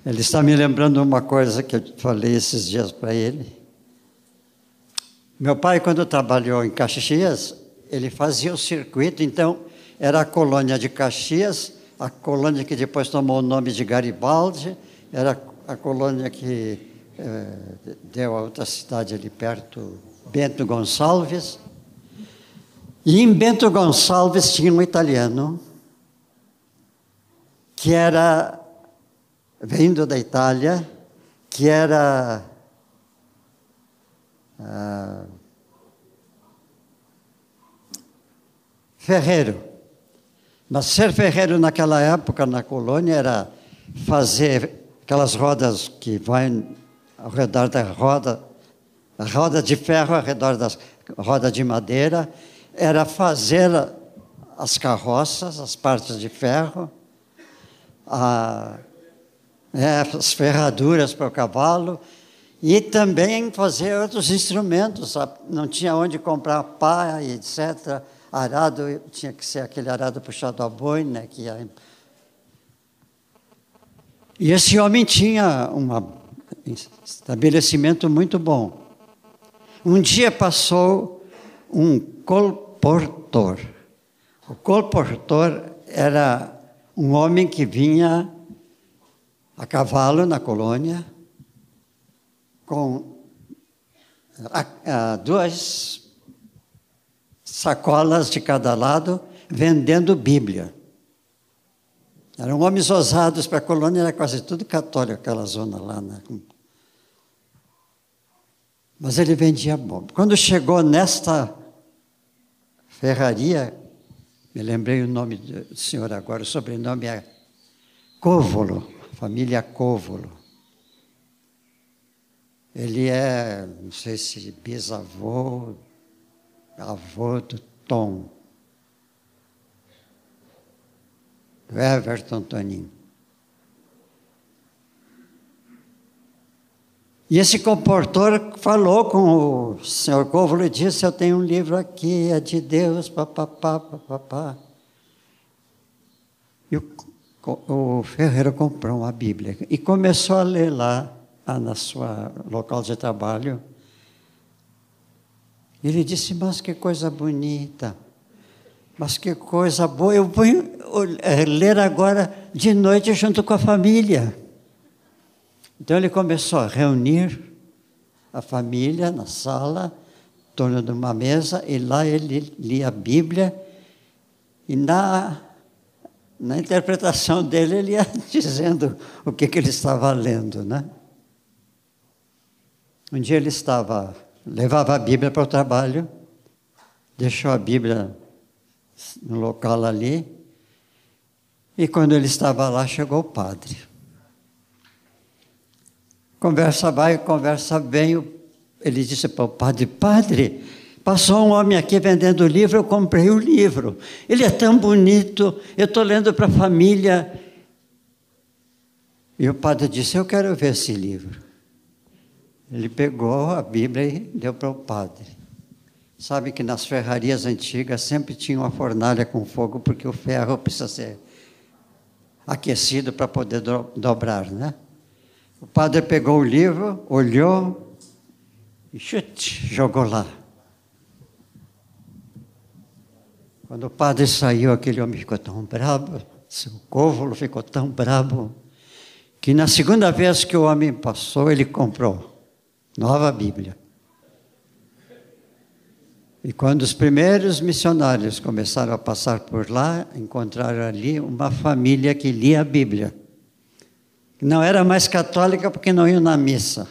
Ele está me lembrando uma coisa que eu falei esses dias para ele. Meu pai, quando trabalhou em Caxias, ele fazia o circuito, então era a colônia de Caxias, a colônia que depois tomou o nome de Garibaldi, era a colônia que eh, deu a outra cidade ali perto, Bento Gonçalves. E em Bento Gonçalves tinha um italiano que era vindo da Itália, que era ah, ferreiro. Mas ser ferreiro naquela época na colônia era fazer aquelas rodas que vão ao redor da roda, a roda de ferro ao redor da roda de madeira, era fazer as carroças, as partes de ferro, a, é, as ferraduras para o cavalo, e também fazer outros instrumentos. Não tinha onde comprar pá, etc. Arado tinha que ser aquele arado puxado a boi, né? Que ia... E esse homem tinha um estabelecimento muito bom. Um dia passou um colportor. O colportor era um homem que vinha a cavalo na colônia com duas sacolas de cada lado, vendendo Bíblia. Eram homens ousados para a colônia, era quase tudo católico, aquela zona lá. Né? Mas ele vendia bom. Quando chegou nesta ferraria, me lembrei o nome do senhor agora, o sobrenome é Covolo, família Covolo. Ele é, não sei se bisavô, avô do Tom, do Everton Toninho. E esse comportor falou com o senhor Covolo e disse: Eu tenho um livro aqui, é de Deus, papapá, papapá. E o, o Ferreira comprou uma Bíblia e começou a ler lá na sua local de trabalho. Ele disse: Mas que coisa bonita, mas que coisa boa. Eu vou eh, ler agora de noite junto com a família. Então ele começou a reunir a família na sala, em torno de uma mesa, e lá ele lia a Bíblia, e na, na interpretação dele ele ia dizendo o que, que ele estava lendo, né? Um dia ele estava, levava a Bíblia para o trabalho, deixou a Bíblia no local ali, e quando ele estava lá, chegou o padre. Conversa vai, conversa vem, ele disse para o padre, padre, passou um homem aqui vendendo livro, eu comprei o livro. Ele é tão bonito, eu estou lendo para a família. E o padre disse, eu quero ver esse livro. Ele pegou a Bíblia e deu para o padre. Sabe que nas ferrarias antigas sempre tinha uma fornalha com fogo, porque o ferro precisa ser aquecido para poder do dobrar, né? O padre pegou o livro, olhou e chute, jogou lá. Quando o padre saiu, aquele homem ficou tão bravo, seu côvolo ficou tão bravo, que na segunda vez que o homem passou, ele comprou nova Bíblia. E quando os primeiros missionários começaram a passar por lá, encontraram ali uma família que lia a Bíblia. Não era mais católica porque não iam na missa.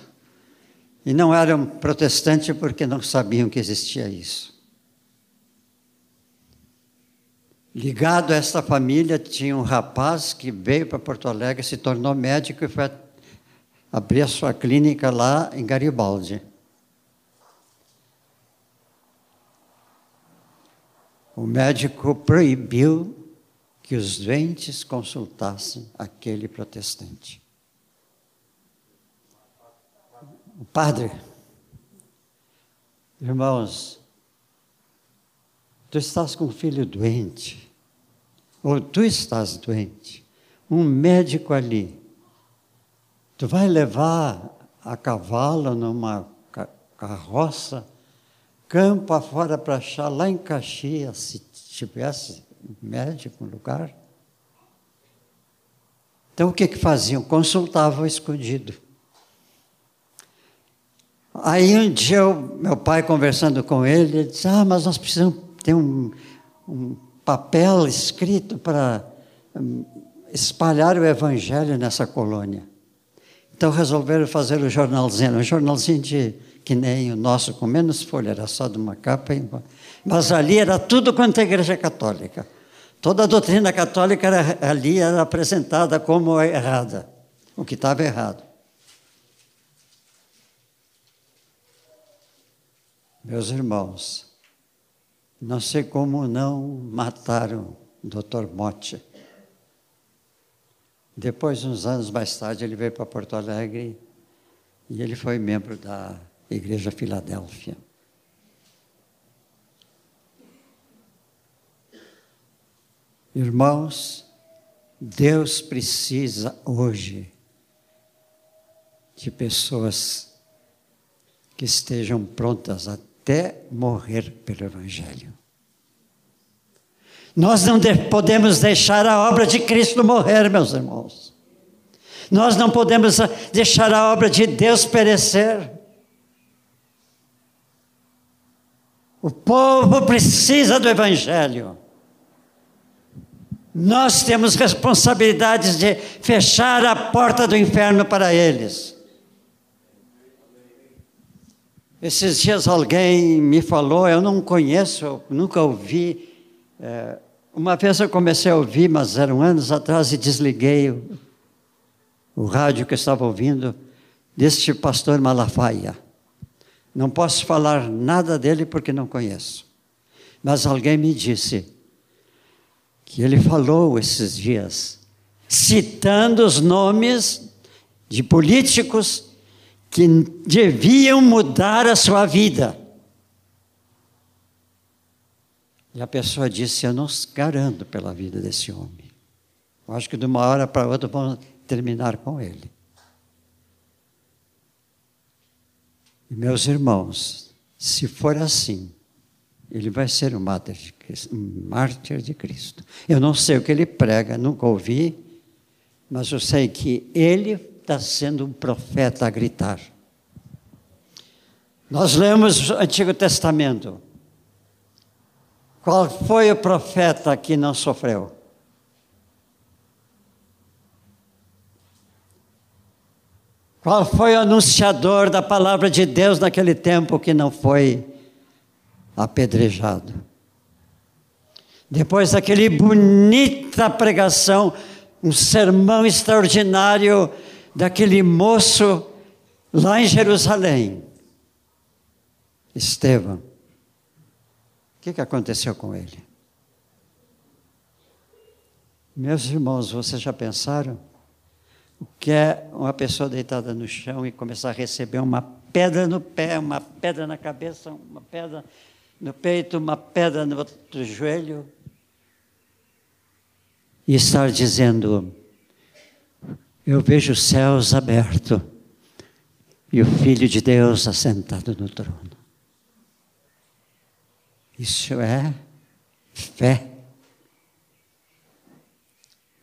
E não eram protestantes porque não sabiam que existia isso. Ligado a esta família, tinha um rapaz que veio para Porto Alegre, se tornou médico e foi abrir a sua clínica lá em Garibaldi. o médico proibiu que os doentes consultassem aquele protestante. O padre, irmãos, tu estás com um filho doente, ou tu estás doente, um médico ali, tu vai levar a cavalo numa carroça campo afora para achar lá em Caxias, se tivesse médico no lugar. Então o que, que faziam? Consultavam escondido. Aí um dia eu, meu pai conversando com ele, ele disse, ah, mas nós precisamos ter um, um papel escrito para um, espalhar o evangelho nessa colônia. Então resolveram fazer o jornalzinho, um jornalzinho de que nem o nosso, com menos folha, era só de uma capa. Mas ali era tudo quanto a igreja católica. Toda a doutrina católica era, ali era apresentada como errada, o que estava errado. Meus irmãos, não sei como não mataram o Dr. Motti. Depois, uns anos mais tarde, ele veio para Porto Alegre e ele foi membro da Igreja Filadélfia. Irmãos, Deus precisa hoje de pessoas que estejam prontas até morrer pelo Evangelho. Nós não podemos deixar a obra de Cristo morrer, meus irmãos. Nós não podemos deixar a obra de Deus perecer. O povo precisa do Evangelho. Nós temos responsabilidades de fechar a porta do inferno para eles. Esses dias alguém me falou, eu não conheço, nunca ouvi. É, uma vez eu comecei a ouvir, mas eram anos atrás, e desliguei o, o rádio que eu estava ouvindo, deste pastor Malafaia. Não posso falar nada dele porque não conheço. Mas alguém me disse que ele falou esses dias, citando os nomes de políticos que deviam mudar a sua vida. E a pessoa disse: Eu não garanto pela vida desse homem. Eu acho que de uma hora para outra vão terminar com ele. E meus irmãos, se for assim, ele vai ser um mártir, de Cristo, um mártir de Cristo. Eu não sei o que ele prega, nunca ouvi, mas eu sei que ele está sendo um profeta a gritar. Nós lemos o Antigo Testamento. Qual foi o profeta que não sofreu? Qual foi o anunciador da palavra de Deus naquele tempo que não foi apedrejado? Depois daquele bonita pregação, um sermão extraordinário daquele moço lá em Jerusalém, Estevão. Que, que aconteceu com ele? Meus irmãos, vocês já pensaram? O que é uma pessoa deitada no chão e começar a receber uma pedra no pé, uma pedra na cabeça, uma pedra no peito, uma pedra no outro joelho, e estar dizendo: Eu vejo os céus abertos e o Filho de Deus assentado no trono. Isso é fé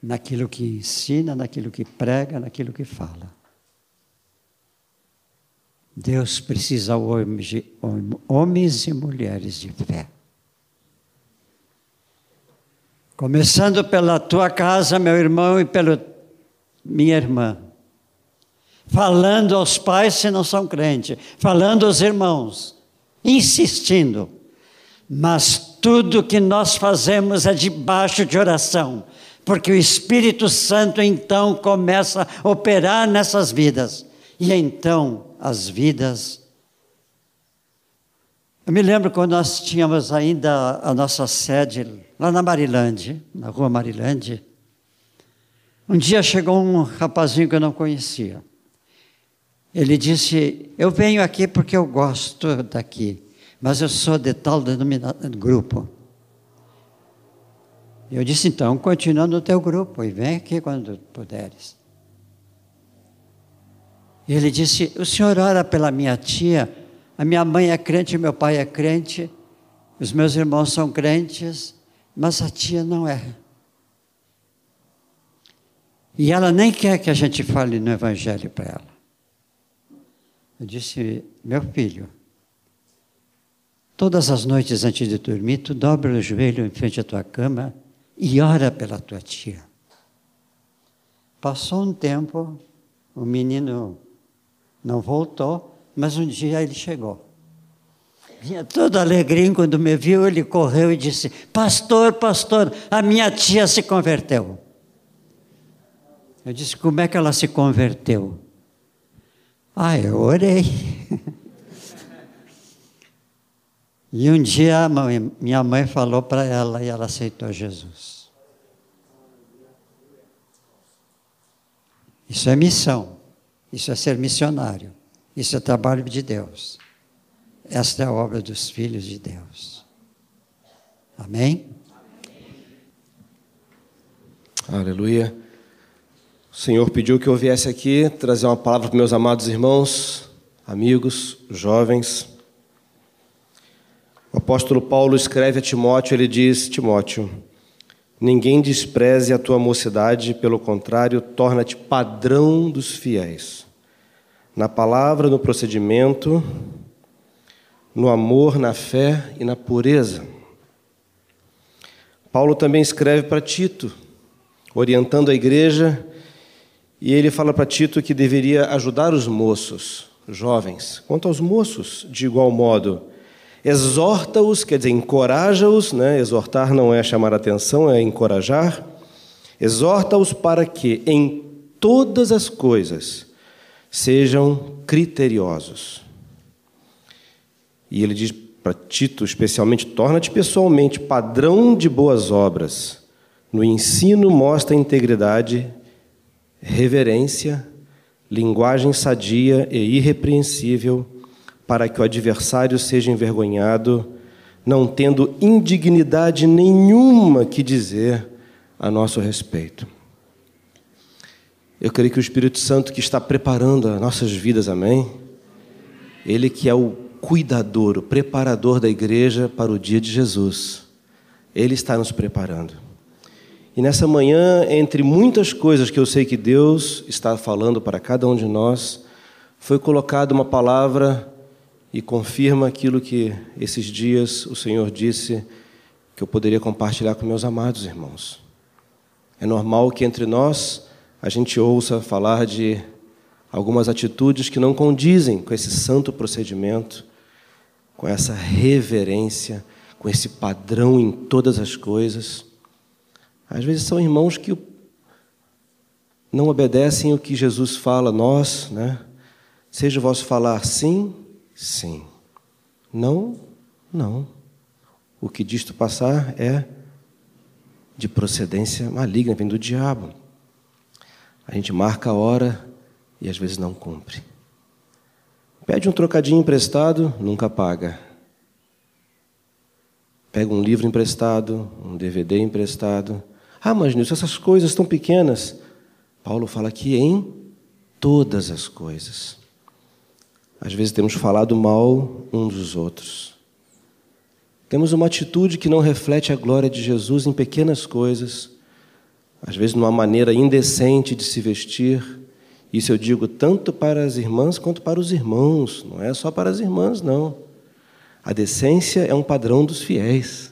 naquilo que ensina, naquilo que prega, naquilo que fala. Deus precisa de homens e mulheres de fé. Começando pela tua casa, meu irmão, e pela minha irmã. Falando aos pais se não são crentes, falando aos irmãos, insistindo. Mas tudo que nós fazemos é debaixo de oração, porque o Espírito Santo então começa a operar nessas vidas. E então as vidas. Eu me lembro quando nós tínhamos ainda a nossa sede lá na Marilande, na rua Marilande. Um dia chegou um rapazinho que eu não conhecia. Ele disse: Eu venho aqui porque eu gosto daqui, mas eu sou de tal grupo. Eu disse: Então, continua no teu grupo e vem aqui quando puderes. E ele disse: O senhor ora pela minha tia? A minha mãe é crente, meu pai é crente, os meus irmãos são crentes, mas a tia não é. E ela nem quer que a gente fale no Evangelho para ela. Eu disse: Meu filho, todas as noites antes de dormir, tu dobra o joelho em frente à tua cama e ora pela tua tia. Passou um tempo, o menino não voltou, mas um dia ele chegou. Vinha todo alegrinho quando me viu, ele correu e disse: Pastor, pastor, a minha tia se converteu. Eu disse: Como é que ela se converteu? Ah, eu orei. e um dia minha mãe falou para ela e ela aceitou Jesus. Isso é missão. Isso é ser missionário. Isso é trabalho de Deus. Esta é a obra dos filhos de Deus. Amém? Aleluia. O Senhor pediu que eu viesse aqui trazer uma palavra para meus amados irmãos, amigos, jovens. O apóstolo Paulo escreve a Timóteo, ele diz: Timóteo, ninguém despreze a tua mocidade, pelo contrário, torna-te padrão dos fiéis na palavra, no procedimento, no amor, na fé e na pureza. Paulo também escreve para Tito, orientando a igreja, e ele fala para Tito que deveria ajudar os moços, jovens. Quanto aos moços, de igual modo, exorta-os, quer dizer, encoraja-os, né? exortar não é chamar atenção, é encorajar. Exorta-os para que, em todas as coisas, sejam criteriosos. E ele diz para Tito, especialmente, torna-te pessoalmente padrão de boas obras. No ensino, mostra integridade, reverência, linguagem sadia e irrepreensível, para que o adversário seja envergonhado, não tendo indignidade nenhuma que dizer a nosso respeito. Eu creio que o Espírito Santo que está preparando as nossas vidas, amém? Ele que é o cuidador, o preparador da igreja para o dia de Jesus. Ele está nos preparando. E nessa manhã, entre muitas coisas que eu sei que Deus está falando para cada um de nós, foi colocada uma palavra e confirma aquilo que esses dias o Senhor disse que eu poderia compartilhar com meus amados irmãos. É normal que entre nós a gente ouça falar de algumas atitudes que não condizem com esse santo procedimento, com essa reverência, com esse padrão em todas as coisas. Às vezes são irmãos que não obedecem o que Jesus fala, nós, né? Seja o vosso falar sim, sim. Não, não. O que disto passar é de procedência maligna, vem do diabo. A gente marca a hora e às vezes não cumpre. Pede um trocadinho emprestado, nunca paga. Pega um livro emprestado, um DVD emprestado. Ah, mas Nilson, essas coisas tão pequenas. Paulo fala aqui em todas as coisas. Às vezes temos falado mal uns dos outros. Temos uma atitude que não reflete a glória de Jesus em pequenas coisas, às vezes numa maneira indecente de se vestir. Isso eu digo tanto para as irmãs quanto para os irmãos, não é só para as irmãs, não. A decência é um padrão dos fiéis.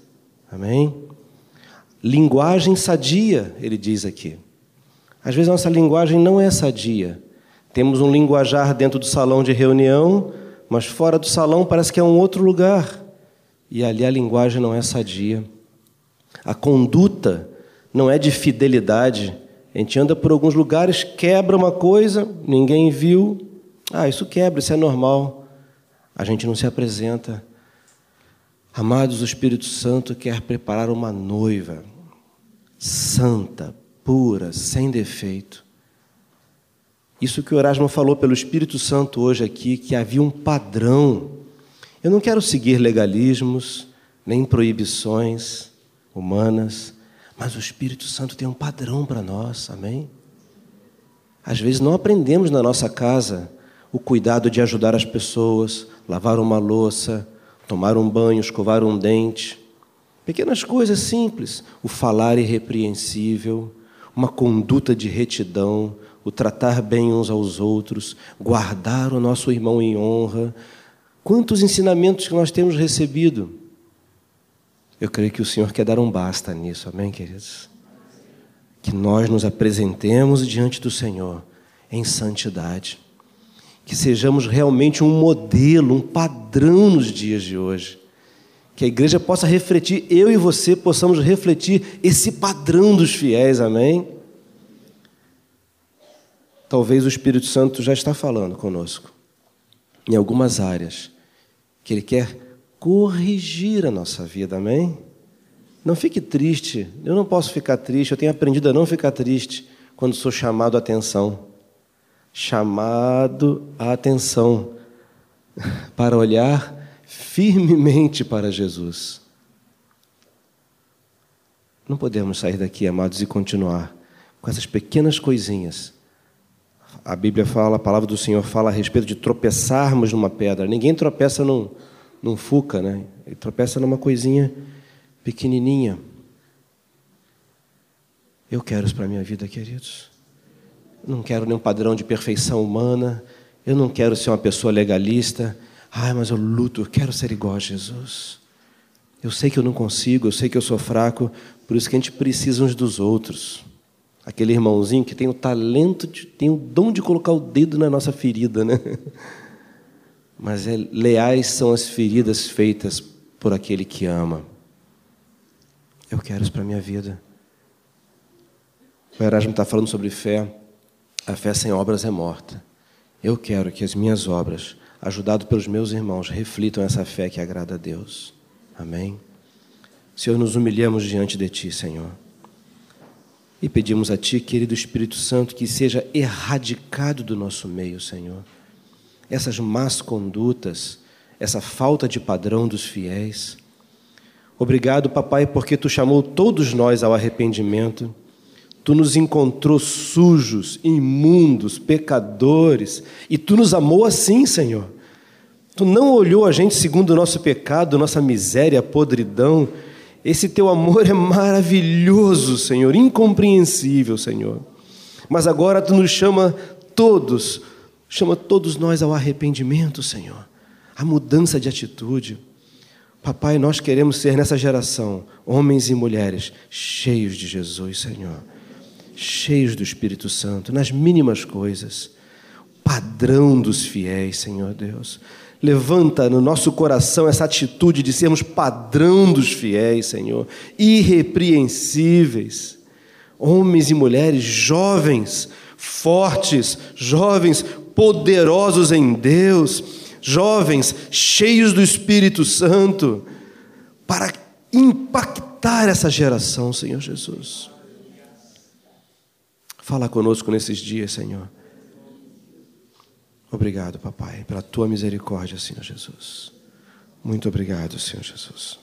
Amém? Linguagem sadia, ele diz aqui. Às vezes nossa linguagem não é sadia. Temos um linguajar dentro do salão de reunião, mas fora do salão parece que é um outro lugar. E ali a linguagem não é sadia. A conduta não é de fidelidade. A gente anda por alguns lugares, quebra uma coisa, ninguém viu. Ah, isso quebra, isso é normal. A gente não se apresenta. Amados, o Espírito Santo quer preparar uma noiva santa, pura, sem defeito. Isso que o Erasmo falou pelo Espírito Santo hoje aqui, que havia um padrão eu não quero seguir legalismos, nem proibições humanas, mas o Espírito Santo tem um padrão para nós, amém? Às vezes não aprendemos na nossa casa o cuidado de ajudar as pessoas, lavar uma louça, tomar um banho, escovar um dente. Pequenas coisas simples, o falar irrepreensível, uma conduta de retidão, o tratar bem uns aos outros, guardar o nosso irmão em honra, Quantos ensinamentos que nós temos recebido? Eu creio que o Senhor quer dar um basta nisso, amém, queridos? Que nós nos apresentemos diante do Senhor em santidade. Que sejamos realmente um modelo, um padrão nos dias de hoje. Que a igreja possa refletir, eu e você possamos refletir esse padrão dos fiéis, amém? Talvez o Espírito Santo já está falando conosco em algumas áreas que Ele quer corrigir a nossa vida, amém? Não fique triste, eu não posso ficar triste, eu tenho aprendido a não ficar triste quando sou chamado a atenção. Chamado a atenção para olhar firmemente para Jesus. Não podemos sair daqui, amados, e continuar com essas pequenas coisinhas. A Bíblia fala, a palavra do Senhor fala a respeito de tropeçarmos numa pedra. Ninguém tropeça num, num fuca, né? Ele tropeça numa coisinha pequenininha. Eu quero isso para a minha vida, queridos. não quero nenhum padrão de perfeição humana. Eu não quero ser uma pessoa legalista. Ai, mas eu luto, eu quero ser igual a Jesus. Eu sei que eu não consigo, eu sei que eu sou fraco, por isso que a gente precisa uns dos outros. Aquele irmãozinho que tem o talento, de, tem o dom de colocar o dedo na nossa ferida, né? mas é, leais são as feridas feitas por aquele que ama. Eu quero isso para a minha vida. O Erasmo está falando sobre fé. A fé sem obras é morta. Eu quero que as minhas obras, ajudado pelos meus irmãos, reflitam essa fé que agrada a Deus. Amém? Senhor, nos humilhamos diante de Ti, Senhor. E pedimos a Ti, querido Espírito Santo, que seja erradicado do nosso meio, Senhor essas más condutas, essa falta de padrão dos fiéis. Obrigado, papai, porque tu chamou todos nós ao arrependimento. Tu nos encontrou sujos, imundos, pecadores, e tu nos amou assim, Senhor. Tu não olhou a gente segundo o nosso pecado, nossa miséria, podridão. Esse teu amor é maravilhoso, Senhor, incompreensível, Senhor. Mas agora tu nos chama todos Chama todos nós ao arrependimento, Senhor, a mudança de atitude. Papai, nós queremos ser nessa geração homens e mulheres cheios de Jesus, Senhor, cheios do Espírito Santo, nas mínimas coisas, padrão dos fiéis, Senhor Deus. Levanta no nosso coração essa atitude de sermos padrão dos fiéis, Senhor, irrepreensíveis, homens e mulheres jovens, fortes, jovens poderosos em Deus, jovens cheios do Espírito Santo, para impactar essa geração, Senhor Jesus. Fala conosco nesses dias, Senhor. Obrigado, papai, pela tua misericórdia, Senhor Jesus. Muito obrigado, Senhor Jesus.